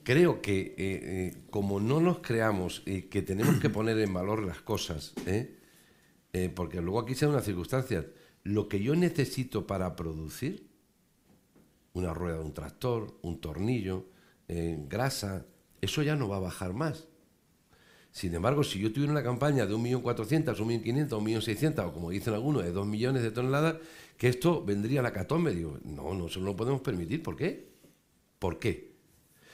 creo que eh, eh, como no nos creamos y que tenemos que poner en valor las cosas, ¿eh? porque luego aquí se una circunstancia, lo que yo necesito para producir, una rueda de un tractor, un tornillo, grasa, eso ya no va a bajar más. Sin embargo, si yo tuviera una campaña de 1.400.000, 1.500.000, 1.600.000, o como dicen algunos, de 2 millones de toneladas, que esto vendría a la catombe. Digo, no, no, eso no lo podemos permitir. ¿Por qué? ¿Por qué?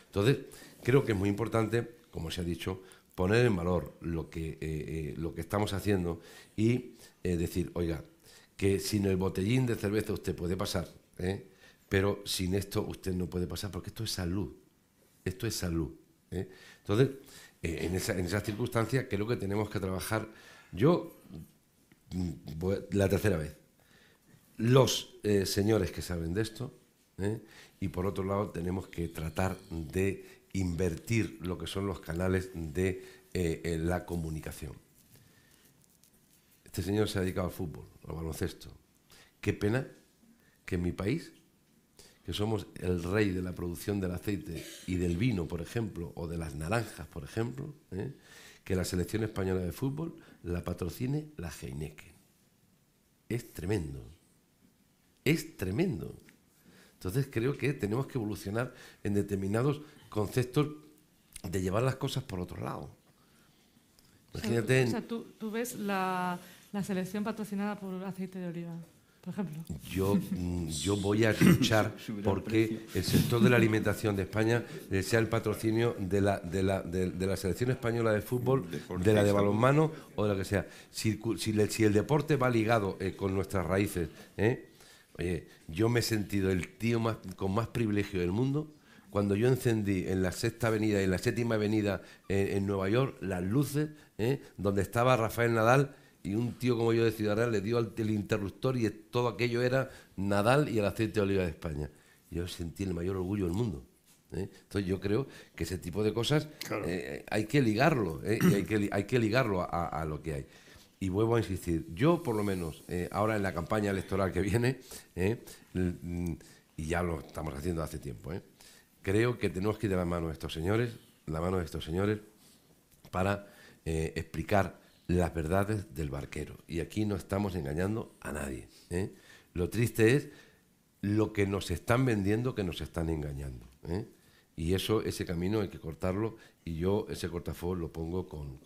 Entonces, creo que es muy importante, como se ha dicho, poner en valor lo que, eh, eh, lo que estamos haciendo y eh, decir, oiga, que sin el botellín de cerveza usted puede pasar, pero sin esto usted no puede pasar porque esto es salud. Esto es salud. Entonces, eh, en, esa, en esas circunstancias creo que tenemos que trabajar. Yo, mm, la tercera vez, los eh, señores que saben de esto, ¿eh? y por otro lado tenemos que tratar de invertir lo que son los canales de la comunicación. Este señor se ha dedicado al fútbol, al baloncesto. Qué pena que en mi país que somos el rey de la producción del aceite y del vino, por ejemplo, o de las naranjas, por ejemplo, ¿eh? que la selección española de fútbol la patrocine la Heineken. Es tremendo. Es tremendo. Entonces creo que tenemos que evolucionar en determinados conceptos de llevar las cosas por otro lado.
Imagínate. O sea, tú, ves la, la selección patrocinada por aceite de oliva.
Yo, mm, yo voy a luchar porque el sector de la alimentación de España sea el patrocinio de la, de la, de, la selección española de fútbol, de la de balonmano o de lo que sea. Si, si, el deporte va ligado eh, con nuestras raíces, eh, oye, yo me he sentido el tío más, con más privilegio del mundo cuando yo encendí en la sexta avenida y en la séptima avenida en, Nueva York las luces, eh, donde estaba Rafael Nadal y un tío como yo de Ciudad Real le dio el interruptor y todo aquello era Nadal y el aceite de oliva de España. Yo sentí el mayor orgullo del mundo. ¿eh? Entonces yo creo que ese tipo de cosas eh, hay que ligarlo, ¿eh? y hay que, hay que ligarlo a, lo que hay. Y vuelvo a insistir, yo por lo menos ahora en la campaña electoral que viene, y ya lo estamos haciendo hace tiempo, creo que tenemos que ir de la mano de estos señores, la mano de estos señores, para explicar las verdades del barquero. Y aquí no estamos engañando a nadie. ¿eh? Lo triste es lo que nos están vendiendo, que nos están engañando. ¿eh? Y eso, ese camino hay que cortarlo y yo ese cortafuego lo pongo con,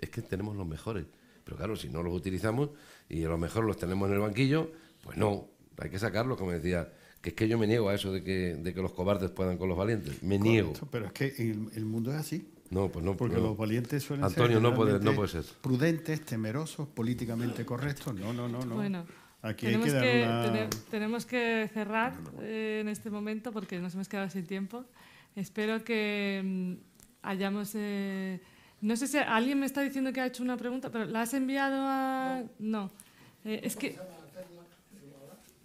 Es que tenemos los mejores. Pero claro, si no los utilizamos y a lo mejor los tenemos en el banquillo, pues no, hay que sacarlos, como decía, que es que yo me niego a eso de que, de que los cobardes puedan con los valientes. Me niego.
Pero es que el mundo es así.
No, pues no.
Porque los valientes suelen
Antonio, ser. no puede, no puede ser.
Prudentes, temerosos, políticamente correctos. No, no, no. no.
Bueno. Aquí tenemos, hay que, que una... tenemos que cerrar eh, en este momento porque nos hemos quedado sin tiempo. Espero que mm, hayamos. Eh, no sé si alguien me está diciendo que ha hecho una pregunta, pero ¿la has enviado a.? No. Eh, es que.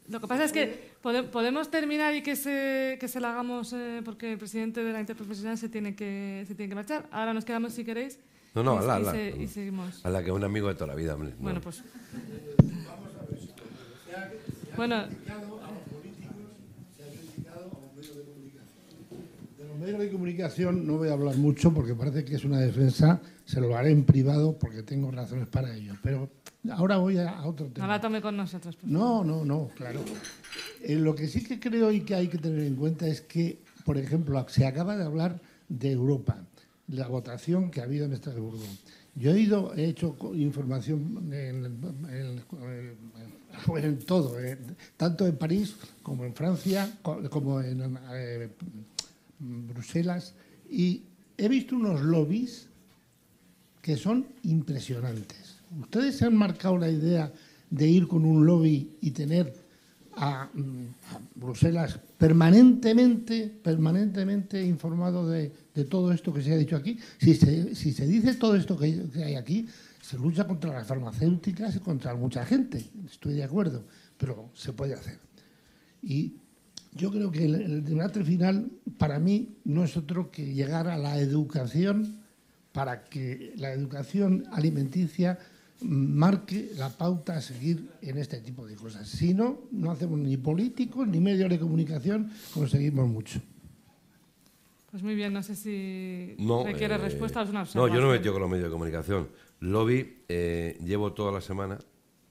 Lo que pasa es que podemos terminar y que se, que se la hagamos eh, porque el presidente de la interprofesional se tiene que se tiene que marchar. Ahora nos quedamos si queréis.
No, no,
y,
a
la, y, seguimos.
A la que es un amigo de toda la vida, hombre.
Bueno, pues. Bueno.
De los medios de comunicación no voy a hablar mucho porque parece que es una defensa, se lo haré en privado porque tengo razones para ello. Pero Ahora voy a, otro tema.
No la tome con nosotros.
no, no, no, claro. Eh, lo que sí que creo y que hay que tener en cuenta es que, por ejemplo, se acaba de hablar de Europa, la votación que ha habido en Estrasburgo. Yo he ido, he hecho información en, en, todo, eh, tanto en París como en Francia, como en eh, Bruselas, y he visto unos lobbies que son impresionantes. Ustedes se han marcado la idea de ir con un lobby y tener a, mm, Bruselas permanentemente, permanentemente informado de, todo esto que se ha dicho aquí. Si se, dice todo esto que, que hay aquí, se lucha contra las farmacéuticas y contra mucha gente. Estoy de acuerdo, pero se puede hacer. Y yo creo que el, el debate final para mí no es otro que llegar a la educación para que la educación alimenticia marque la pauta a seguir en este tipo de cosas. Si no, no hacemos ni políticos ni medios de comunicación, conseguimos mucho.
Pues muy bien, no sé si
No,
requiere
eh,
respuesta o es una
No, yo no me metido con los medios de comunicación. Lobby, eh, llevo toda la semana,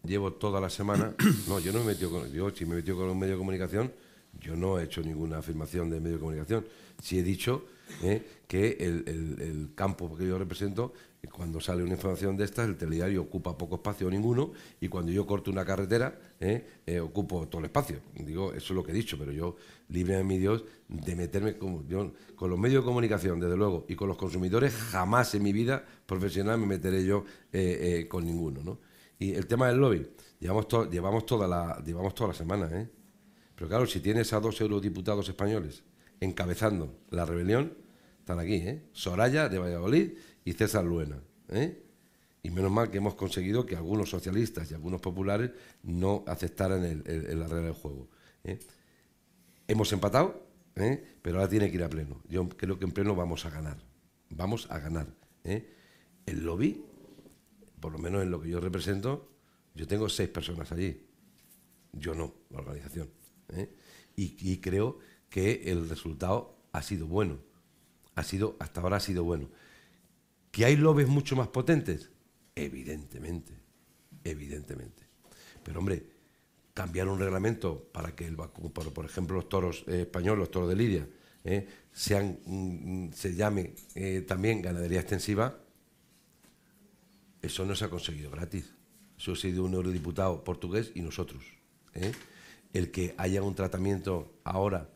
llevo toda la semana, no, yo no me he metido con, yo si me he metido con los medios de comunicación, yo no he hecho ninguna afirmación de medio de comunicación. Sí he dicho eh, que el, el- el campo que yo represento, cuando sale una información de estas, el telediario ocupa poco espacio o ninguno, y cuando yo corto una carretera, eh, eh, ocupo todo el espacio. Digo, eso es lo que he dicho, pero yo, libre de mi Dios, de meterme con, yo, con los medios de comunicación, desde luego, y con los consumidores, jamás en mi vida profesional me meteré yo eh, con ninguno. ¿no? Y el tema del lobby, llevamos, to- llevamos, toda, la, llevamos toda la semana, ¿eh? Pero claro, si tienes a dos eurodiputados españoles encabezando la rebelión, están aquí, ¿eh? Soraya de Valladolid y César Luena, ¿eh? Y menos mal que hemos conseguido que algunos socialistas y algunos populares no aceptaran el, el- el- la regla del juego. ¿eh? Hemos empatado, ¿eh? pero ahora tiene que ir a pleno. Yo creo que en pleno vamos a ganar. Vamos a ganar. El lobby, por lo menos en lo que yo represento, yo tengo seis personas allí. Yo no, la organización. Y, y creo que el resultado ha sido bueno. Ha sido, hasta ahora ha sido bueno. ¿Que hay lobbies mucho más potentes? Evidentemente, evidentemente. Pero hombre, cambiar un reglamento para que el vacu- por, ejemplo los toros eh, españoles, los toros de Lidia, eh, sean, mm, se llame eh, también ganadería extensiva, eso no se ha conseguido gratis. Eso ha sido un eurodiputado portugués y nosotros. El que haya un tratamiento ahora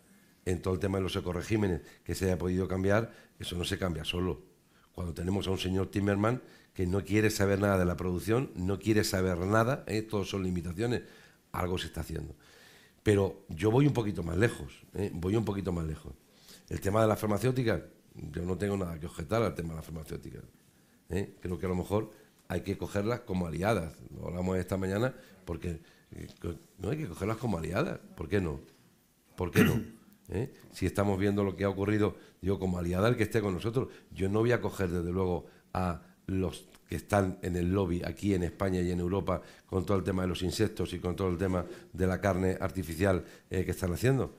en todo el tema de los ecoregímenes que se haya podido cambiar, eso no se cambia solo. Cuando tenemos a un señor Timmerman que no quiere saber nada de la producción, no quiere saber nada, ¿eh? son limitaciones, algo se está haciendo. Pero yo voy un poquito más lejos, ¿eh? voy un poquito más lejos. El tema de las farmacéuticas, yo no tengo nada que objetar al tema de las farmacéuticas. ¿eh? Creo que a lo mejor hay que cogerlas como aliadas. Lo hablamos esta mañana porque eh, no hay que cogerlas como aliadas. ¿Por qué no? ¿Por qué no? ¿Eh? Si estamos viendo lo que ha ocurrido, digo, como aliada el que esté con nosotros, yo no voy a coger desde luego a los que están en el lobby aquí en España y en Europa con todo el tema de los insectos y con todo el tema de la carne artificial eh, que están haciendo.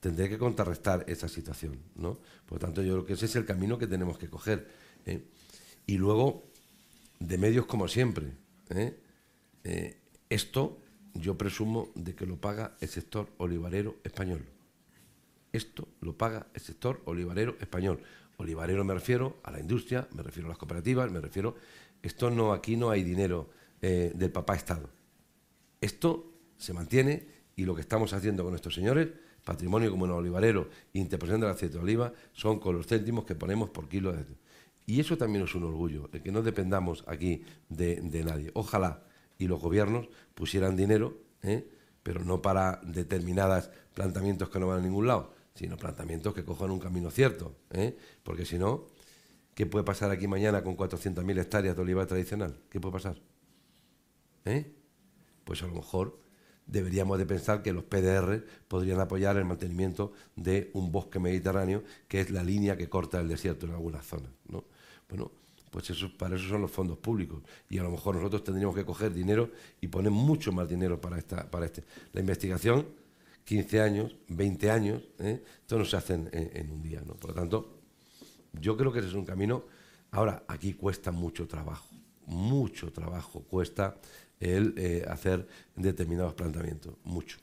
Tendré que contrarrestar esa situación, ¿no? Por lo tanto, yo creo que ese es el camino que tenemos que coger. ¿eh? Y luego, de medios como siempre. esto yo presumo de que lo paga el sector olivarero español. Esto lo paga el sector olivarero español. Olivarero me refiero a la industria, me refiero a las cooperativas, me refiero... Esto no, aquí no hay dinero eh, del papá Estado. Esto se mantiene y lo que estamos haciendo con estos señores, patrimonio como el olivarero interpretación del aceite de oliva, son con los céntimos que ponemos por kilo de Y eso también es un orgullo, el que no dependamos aquí de, de nadie. Ojalá y los gobiernos pusieran dinero, ¿eh? pero no para determinados planteamientos que no van a ningún lado, sino planteamientos que cojan un camino cierto. ¿eh? Porque si no, ¿qué puede pasar aquí mañana con 400.000 hectáreas de oliva tradicional? ¿Qué puede pasar? ¿Eh? Pues a lo mejor deberíamos de pensar que los PDR podrían apoyar el mantenimiento de un bosque mediterráneo, que es la línea que corta el desierto en algunas zonas. ¿no? Bueno, pues eso, para eso son los fondos públicos. Y a lo mejor nosotros tendríamos que coger dinero y poner mucho más dinero para, esta, para este. La investigación, 15 años, 20 años, ¿eh? esto no se hace en, en- un día. ¿no? Por lo tanto, yo creo que ese es un camino. Ahora, aquí cuesta mucho trabajo, mucho trabajo cuesta el eh, hacer determinados planteamientos, mucho.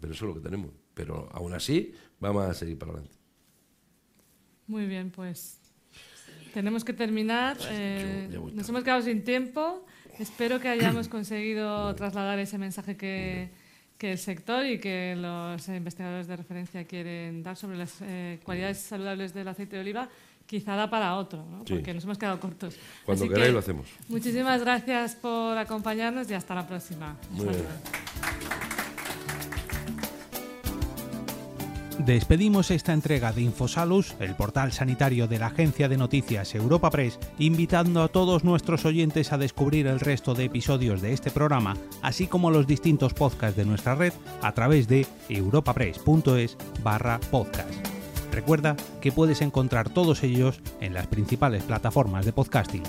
Pero eso es lo que tenemos. Pero aún así, vamos a seguir para adelante.
Muy bien, pues tenemos que terminar. eh,
ya voy
nos hemos quedado sin tiempo. Espero que hayamos conseguido trasladar ese mensaje que, que el sector y que los investigadores de referencia quieren dar sobre las eh, cualidades saludables del aceite de oliva. quizá da para otro, ¿no?
Sí.
porque nos hemos quedado cortos.
Cuando
Así
queráis
que
lo hacemos.
Muchísimas gracias por acompañarnos y hasta la próxima.
Muy bien.
Despedimos esta entrega de Infosalus, el portal sanitario de la agencia de noticias Europa Press, invitando a todos nuestros oyentes a descubrir el resto de episodios de este programa, así como los distintos podcasts de nuestra red a través de europapress.es barra podcast. Recuerda que puedes encontrar todos ellos en las principales plataformas de podcasting.